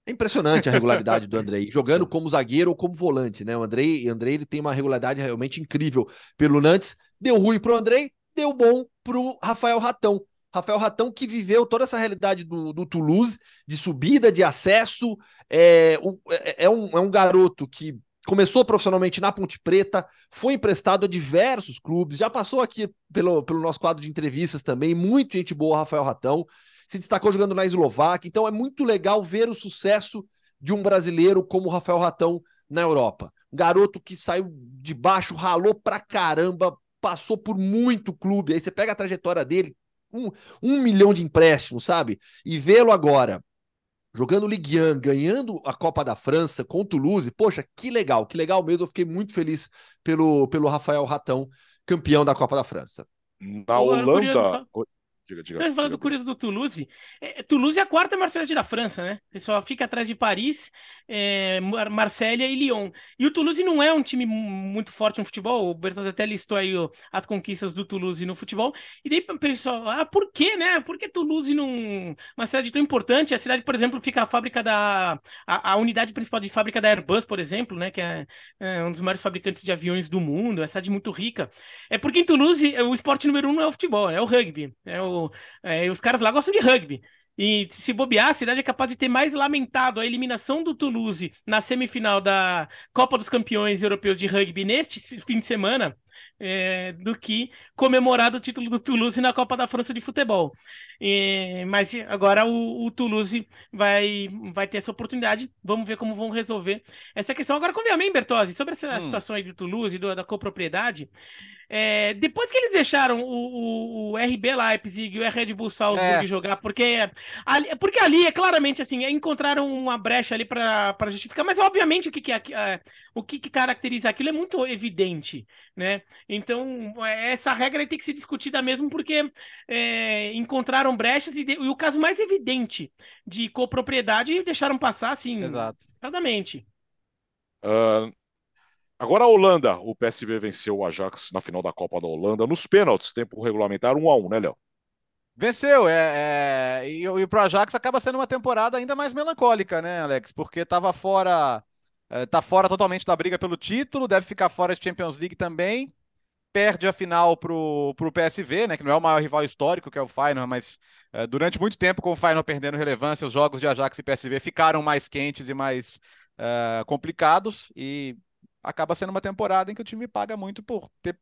É impressionante a regularidade do *laughs* Andrei, jogando como zagueiro ou como volante, né? O Andrei, Andrei ele tem uma regularidade realmente incrível pelo Nantes. Deu ruim pro Andrei, deu bom pro Rafael Ratão. Rafael Ratão que viveu toda essa realidade do, do Toulouse, de subida, de acesso. É, é, é um, é um garoto que começou profissionalmente na Ponte Preta, foi emprestado a diversos clubes, já passou aqui pelo, pelo nosso quadro de entrevistas também, muito gente boa, Rafael Ratão se destacou jogando na Eslováquia. Então é muito legal ver o sucesso de um brasileiro como Rafael Ratão na Europa. Um garoto que saiu de baixo, ralou pra caramba, passou por muito clube. Aí você pega a trajetória dele, um, um milhão de empréstimos, sabe? E vê-lo agora jogando Ligue 1, ganhando a Copa da França com o Toulouse. Poxa, que legal, que legal mesmo. Eu fiquei muito feliz pelo, pelo Rafael Ratão, campeão da Copa da França. Na Holanda. Diga, diga, falando diga, do curioso do Toulouse, é, Toulouse é a quarta Marselha da França, né? Ele só fica atrás de Paris, é, Mar Marselha e Lyon. E o Toulouse não é um time mu- muito forte no futebol. O Bertozzi até listou aí ó, as conquistas do Toulouse no futebol. E daí o pessoal, ah, por que, né? Por que Toulouse não. Uma cidade tão importante? A cidade, por exemplo, fica a fábrica da. A, a unidade principal de fábrica da Airbus, por exemplo, né? Que é, é um dos maiores fabricantes de aviões do mundo. É uma cidade muito rica. É porque em Toulouse o esporte número um não é o futebol, é o rugby. É o é, os caras lá gostam de rugby. E se bobear, a cidade é capaz de ter mais lamentado a eliminação do Toulouse na semifinal da Copa dos Campeões Europeus de Rugby neste fim de semana é, do que comemorado o título do Toulouse na Copa da França de futebol. É, mas agora o, o Toulouse vai, vai ter essa oportunidade. Vamos ver como vão resolver essa questão. Agora, convenhamos, Bertozzi, sobre essa Hum. situação aí do Toulouse, do- da copropriedade. É, depois que eles deixaram o, o, o RB Leipzig e o Red Bull Salzburg É. jogar, porque ali, porque ali é claramente assim, é, encontraram uma brecha ali para justificar, mas obviamente o que, que, é é, o que, que caracteriza aquilo é muito evidente, né? Então é, essa regra tem que ser discutida mesmo porque é, encontraram brechas e, de- e o caso mais evidente de copropriedade deixaram passar assim, Exato. claramente. Ah, agora a Holanda, o PSV venceu o Ajax na final da Copa da Holanda nos pênaltis, tempo regulamentar 1 a 1 né, Léo? Venceu, é, é, e, e pro Ajax acaba sendo uma temporada ainda mais melancólica, né, Alex? Porque tava fora, é, tá fora totalmente da briga pelo título, deve ficar fora de Champions League também, perde a final pro, pro PSV, né, que não é o maior rival histórico, que é o Feyenoord, mas é, durante muito tempo com o Feyenoord perdendo relevância, os jogos de Ajax e PSV ficaram mais quentes e mais é, complicados, e acaba sendo uma temporada em que o time paga muito por ter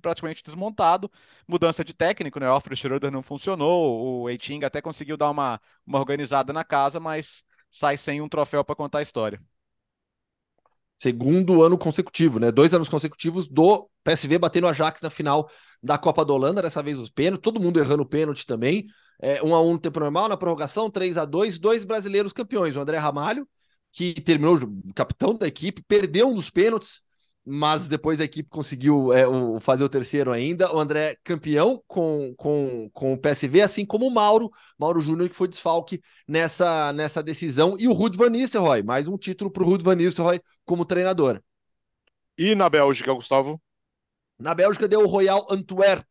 praticamente desmontado mudança de técnico, né? O Alfred Schroeder não funcionou, o Eiting até conseguiu dar uma, uma organizada na casa, mas sai sem um troféu para contar a história. Segundo ano consecutivo, né? Dois anos consecutivos do PSV batendo o Ajax na final da Copa da Holanda, dessa vez os pênaltis, todo mundo errando pênalti também. É, 1 a 1 no tempo normal, na prorrogação, 3 a 2 dois brasileiros campeões. O André Ramalho, que terminou o capitão da equipe, perdeu um dos pênaltis, mas depois a equipe conseguiu é, o, fazer o terceiro ainda. O André campeão com, com, com o PSV, assim como o Mauro, Mauro Júnior, que foi desfalque nessa, nessa decisão. E o Ruud Van Nistelrooy, mais um título para o Ruud Van Nistelrooy como treinador. E na Bélgica, Gustavo? Na Bélgica deu o Royal Antwerp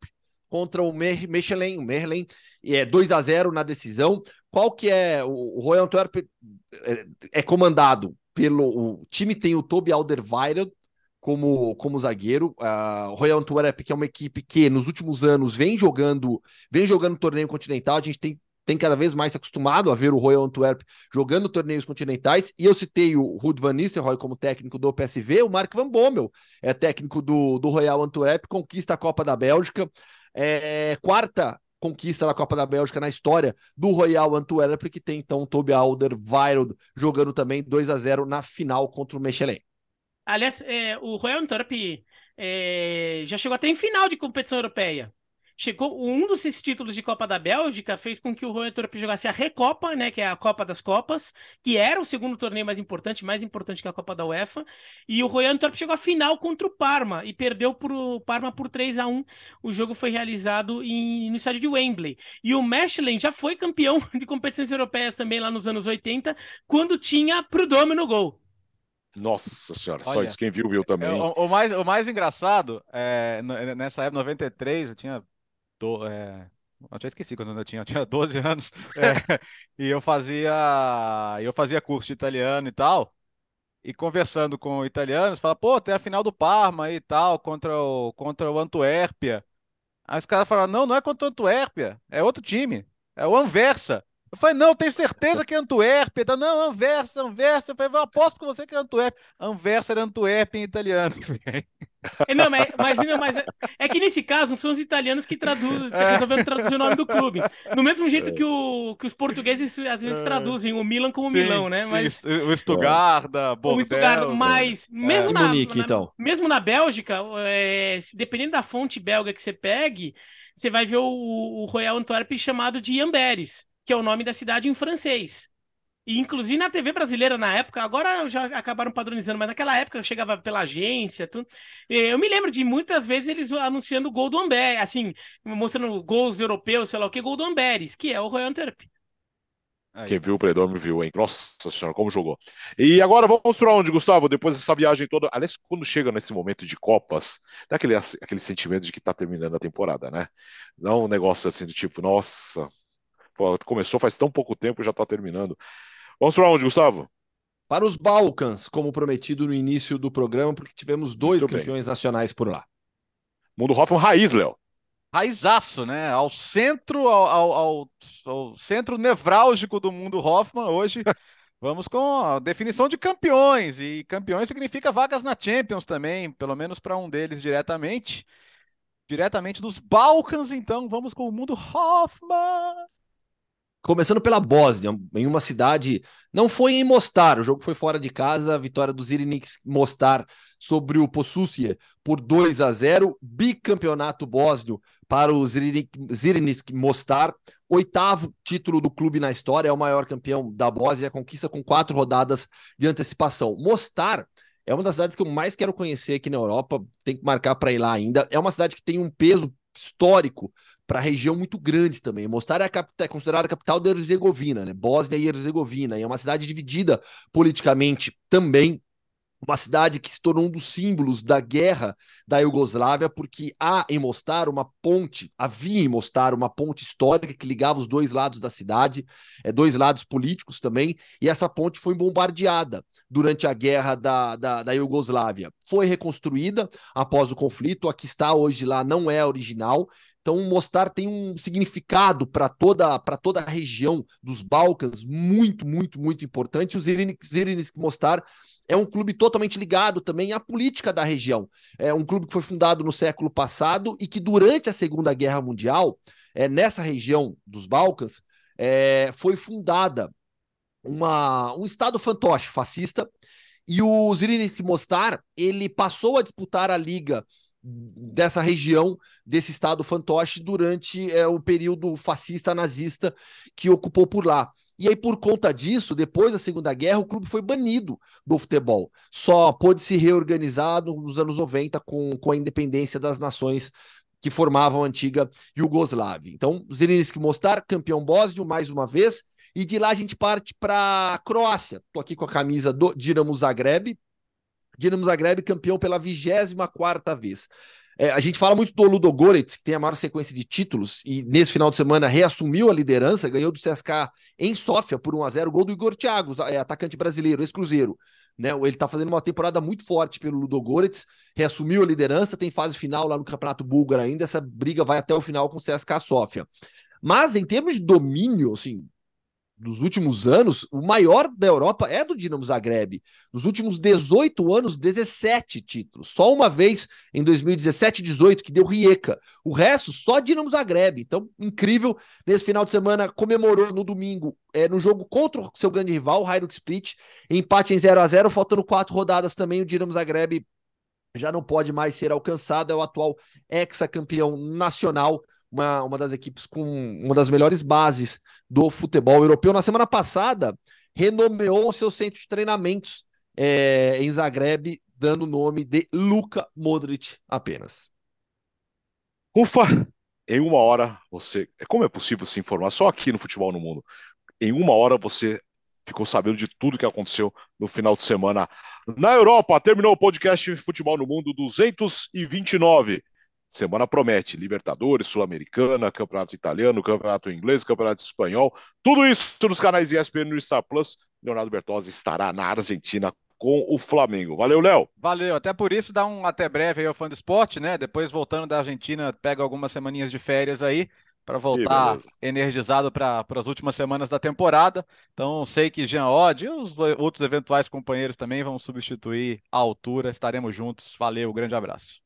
contra o Mechelen, o Merlin, e é 2 a 0 na decisão. Qual que é o, Royal Antwerp é, é comandado pelo o time tem o Toby Alderweireld como, como zagueiro. Uh, o Royal Antwerp, que é uma equipe que nos últimos anos vem jogando, vem jogando torneio continental. A gente tem, tem cada vez mais se acostumado a ver o Royal Antwerp jogando torneios continentais. E eu citei o Ruud Van Nistelrooy como técnico do PSV, o Mark Van Bommel é técnico do, do Royal Antwerp, conquista a Copa da Bélgica. É, quarta conquista da Copa da Bélgica na história do Royal Antwerp, que tem então o Toby Alderweireld jogando também 2 a 0 na final contra o Mechelen. Aliás, é, o Royal Antwerp é, já chegou até em final de competição europeia. Chegou um dos seis títulos de Copa da Bélgica fez com que o Royal Antwerp jogasse a Recopa, né, que é a Copa das Copas, que era o segundo torneio mais importante, mais importante que a Copa da UEFA. E o Royal Antwerp chegou à final contra o Parma e perdeu para o Parma por 3 a 1. O jogo foi realizado em, no estádio de Wembley. E o Mechelen já foi campeão *laughs* de competições europeias também lá nos anos 80, quando tinha Prudhomme no gol. Nossa senhora, só Olha, isso. Quem viu, viu também. O, o mais, o mais engraçado, é, nessa época, 93, eu tinha. Do, é, eu já esqueci anos eu tinha, eu tinha *laughs* 12 anos. *laughs* é, e eu fazia, eu fazia curso de italiano e tal. E conversando com italianos, fala, pô, tem a final do Parma e tal, contra o, contra o Antuérpia. Aí os caras falaram, não, não é contra o Antuérpia, é outro time, é o Anversa. Eu falei, não, tenho certeza que é Antuérpia. Tá, não, Anversa, Anversa. Eu falei, eu aposto com você que é Antuérpia. Anversa era Antuérpia em italiano. *laughs* É, não, mas, mas, não, mas é, é que nesse caso são os italianos que traduzem, que resolveram traduzir o nome do clube. Do mesmo jeito que, o, que os portugueses às vezes traduzem o Milan como Sim, Milão, né? sim, Mas o Stuttgarda, o Bordeaux. Stuttgart, mas mesmo E na, Munique, na- então? mesmo na Bélgica, é, dependendo da fonte belga que você pegue, você vai ver o, o Royal Antwerp chamado de Amberes, que é o nome da cidade em francês. E, inclusive na TV brasileira na época, agora já acabaram padronizando, mas naquela época eu chegava pela agência, tudo. Eu me lembro de muitas vezes eles anunciando o gol do Amberes, assim, mostrando gols europeus, sei lá o que, gol do Amberes, que é o Royal Antwerp. Quem viu o Predome viu, hein? Nossa senhora, como jogou. E agora vamos para onde, Gustavo? Depois dessa viagem toda. Aliás, quando chega nesse momento de Copas, dá aquele, aquele sentimento de que está terminando a temporada, né? Dá um negócio assim do tipo, nossa, pô, começou faz tão pouco tempo e já está terminando. Vamos para onde, Gustavo? Para os Balcãs, como prometido no início do programa, porque tivemos dois Muito campeões bem. nacionais por lá. Mundo Hoffman raiz, Léo. Raizaço, né? Ao centro, ao, ao, ao, centro nevrálgico do mundo Hoffman, hoje *laughs* vamos com a definição de campeões. E campeões significa vagas na Champions também, pelo menos para um deles diretamente. Diretamente dos Balcãs, então vamos com o mundo Hoffman. Começando pela Bósnia, em uma cidade. Não foi em Mostar, o jogo foi fora de casa, a vitória do Zirinic Mostar sobre o Possucia por 2 a 0. Bicampeonato bósnio para o Zirinic Mostar. Oitavo título do clube na história, é o maior campeão da Bósnia, conquista com quatro rodadas de antecipação. Mostar é uma das cidades que eu mais quero conhecer aqui na Europa, tem que marcar para ir lá ainda. É uma cidade que tem um peso histórico para a região muito grande também. Mostar é, é considerada a capital da Herzegovina, né? Bósnia e Herzegovina, e é uma cidade dividida politicamente também. Uma cidade que se tornou um dos símbolos da guerra da Iugoslávia, porque há em Mostar uma ponte, havia em Mostar uma ponte histórica que ligava os dois lados da cidade, é, dois lados políticos também, e essa ponte foi bombardeada durante a guerra da, da, da Iugoslávia. Foi reconstruída após o conflito, a que está hoje lá não é original, então, Mostar tem um significado para toda, toda a região dos Balcãs muito, muito, muito importante. O Zirinik Mostar é um clube totalmente ligado também à política da região. É um clube que foi fundado no século passado e que, durante a Segunda Guerra Mundial, é, nessa região dos Balcãs, é, foi fundada uma, um Estado fantoche fascista. E o Zirinik Mostar ele passou a disputar a liga dessa região, desse estado fantoche, durante é, o período fascista nazista que ocupou por lá. E aí, por conta disso, depois da Segunda Guerra, o clube foi banido do futebol. Só pôde se reorganizar nos anos 90 com, com a independência das nações que formavam a antiga Iugoslávia. Então, Zrinski Mostar, campeão bósnio, mais uma vez. E de lá a gente parte para a Croácia. Estou aqui com a camisa do Dinamo Zagreb, Dinamo Zagreb campeão pela 24 vez. É, a gente fala muito do Ludogorets, que tem a maior sequência de títulos, e nesse final de semana reassumiu a liderança, ganhou do CSK em Sófia por 1 a 0 gol do Igor Thiago, é, atacante brasileiro, ex-cruzeiro. Né? Ele está fazendo uma temporada muito forte pelo Ludogorets, reassumiu a liderança, tem fase final lá no Campeonato Búlgaro ainda, essa briga vai até o final com o CSK Sófia. Mas em termos de domínio, assim, dos últimos anos, o maior da Europa é do Dinamo Zagreb. Nos últimos 18 anos, 17 títulos. Só uma vez em 2017 e 18 que deu Rijeka. O resto só Dinamo Zagreb. Então, incrível. Nesse final de semana comemorou no domingo, é, no jogo contra o seu grande rival, o Hajduk Split, empate em 0 a 0, faltando quatro rodadas também o Dinamo Zagreb já não pode mais ser alcançado, é o atual ex-campeão nacional uma, uma das equipes com uma das melhores bases do futebol europeu. Na semana passada, renomeou seu centro de treinamentos é, em Zagreb, dando o nome de Luka Modric apenas. Ufa! Em uma hora você. É como é possível se informar só aqui no Futebol no Mundo? Em uma hora você ficou sabendo de tudo que aconteceu no final de semana na Europa. Terminou o podcast Futebol no Mundo 229. Semana promete Libertadores, Sul-Americana, Campeonato Italiano, Campeonato Inglês, Campeonato Espanhol. Tudo isso nos canais ESPN no Star Plus. Leonardo Bertozzi estará na Argentina com o Flamengo. Valeu, Léo. Valeu. Até por isso, dá um até breve aí ao fã do esporte, né? Depois, voltando da Argentina, pega algumas semaninhas de férias aí para voltar energizado para as últimas semanas da temporada. Então, sei que Jean Odd e os outros eventuais companheiros também vão substituir a altura. Estaremos juntos. Valeu, grande abraço.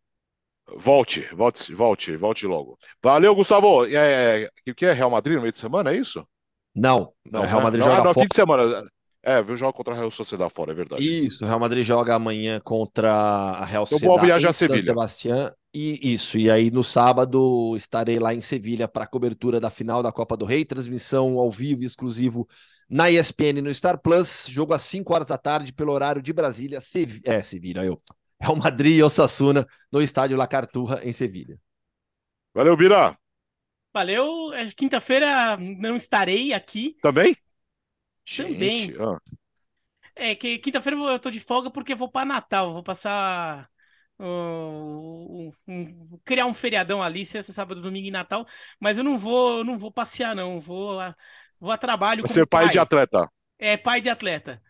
Volte, volte, volte, volte logo. Valeu, Gustavo. É, o que é Real Madrid no meio de semana, é isso? Não, não Real né? Madrid não, joga não, fora. fim de semana. É, viu jogo contra a Real Sociedade fora, é verdade. Isso, Real Madrid joga amanhã contra a Real Sociedade. Eu vou viajar a Sevilha. Sebastião. E isso, e aí no sábado estarei lá em Sevilha para a cobertura da final da Copa do Rei, transmissão ao vivo e exclusivo na ESPN no Star Plus, jogo às 5 horas da tarde pelo horário de Brasília, Sev... é, Sevilha, eu. É o Madrid e Osasuna no estádio La Carturra em Sevilha. Valeu, Bira. Valeu. É, quinta-feira não estarei aqui. Também? Também. Gente, ah. É que quinta-feira eu tô de folga porque vou para Natal, vou passar uh, um, um, criar um feriadão ali, sexta, sábado, domingo e Natal, mas eu não vou, eu não vou passear não, vou a, vou a trabalho Você é pai, pai de atleta. É, pai de atleta.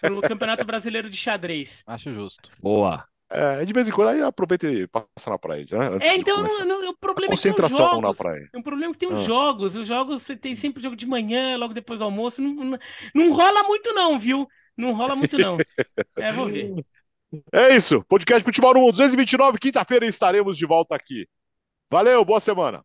Pelo Campeonato Brasileiro de Xadrez. Acho justo. Boa. É, de vez em quando aí aproveita e passa na praia, né? Antes é, então não, não, o problema é que tem jogos, na praia. O problema é que tem os ah. jogos. Os jogos, você tem sempre jogo de manhã, logo depois do almoço. Não, não, não rola muito, não, viu? Não rola muito, não. É, vou ver. É isso. Podcast Futebol no Mundo 229, quinta-feira estaremos de volta aqui. Valeu, boa semana.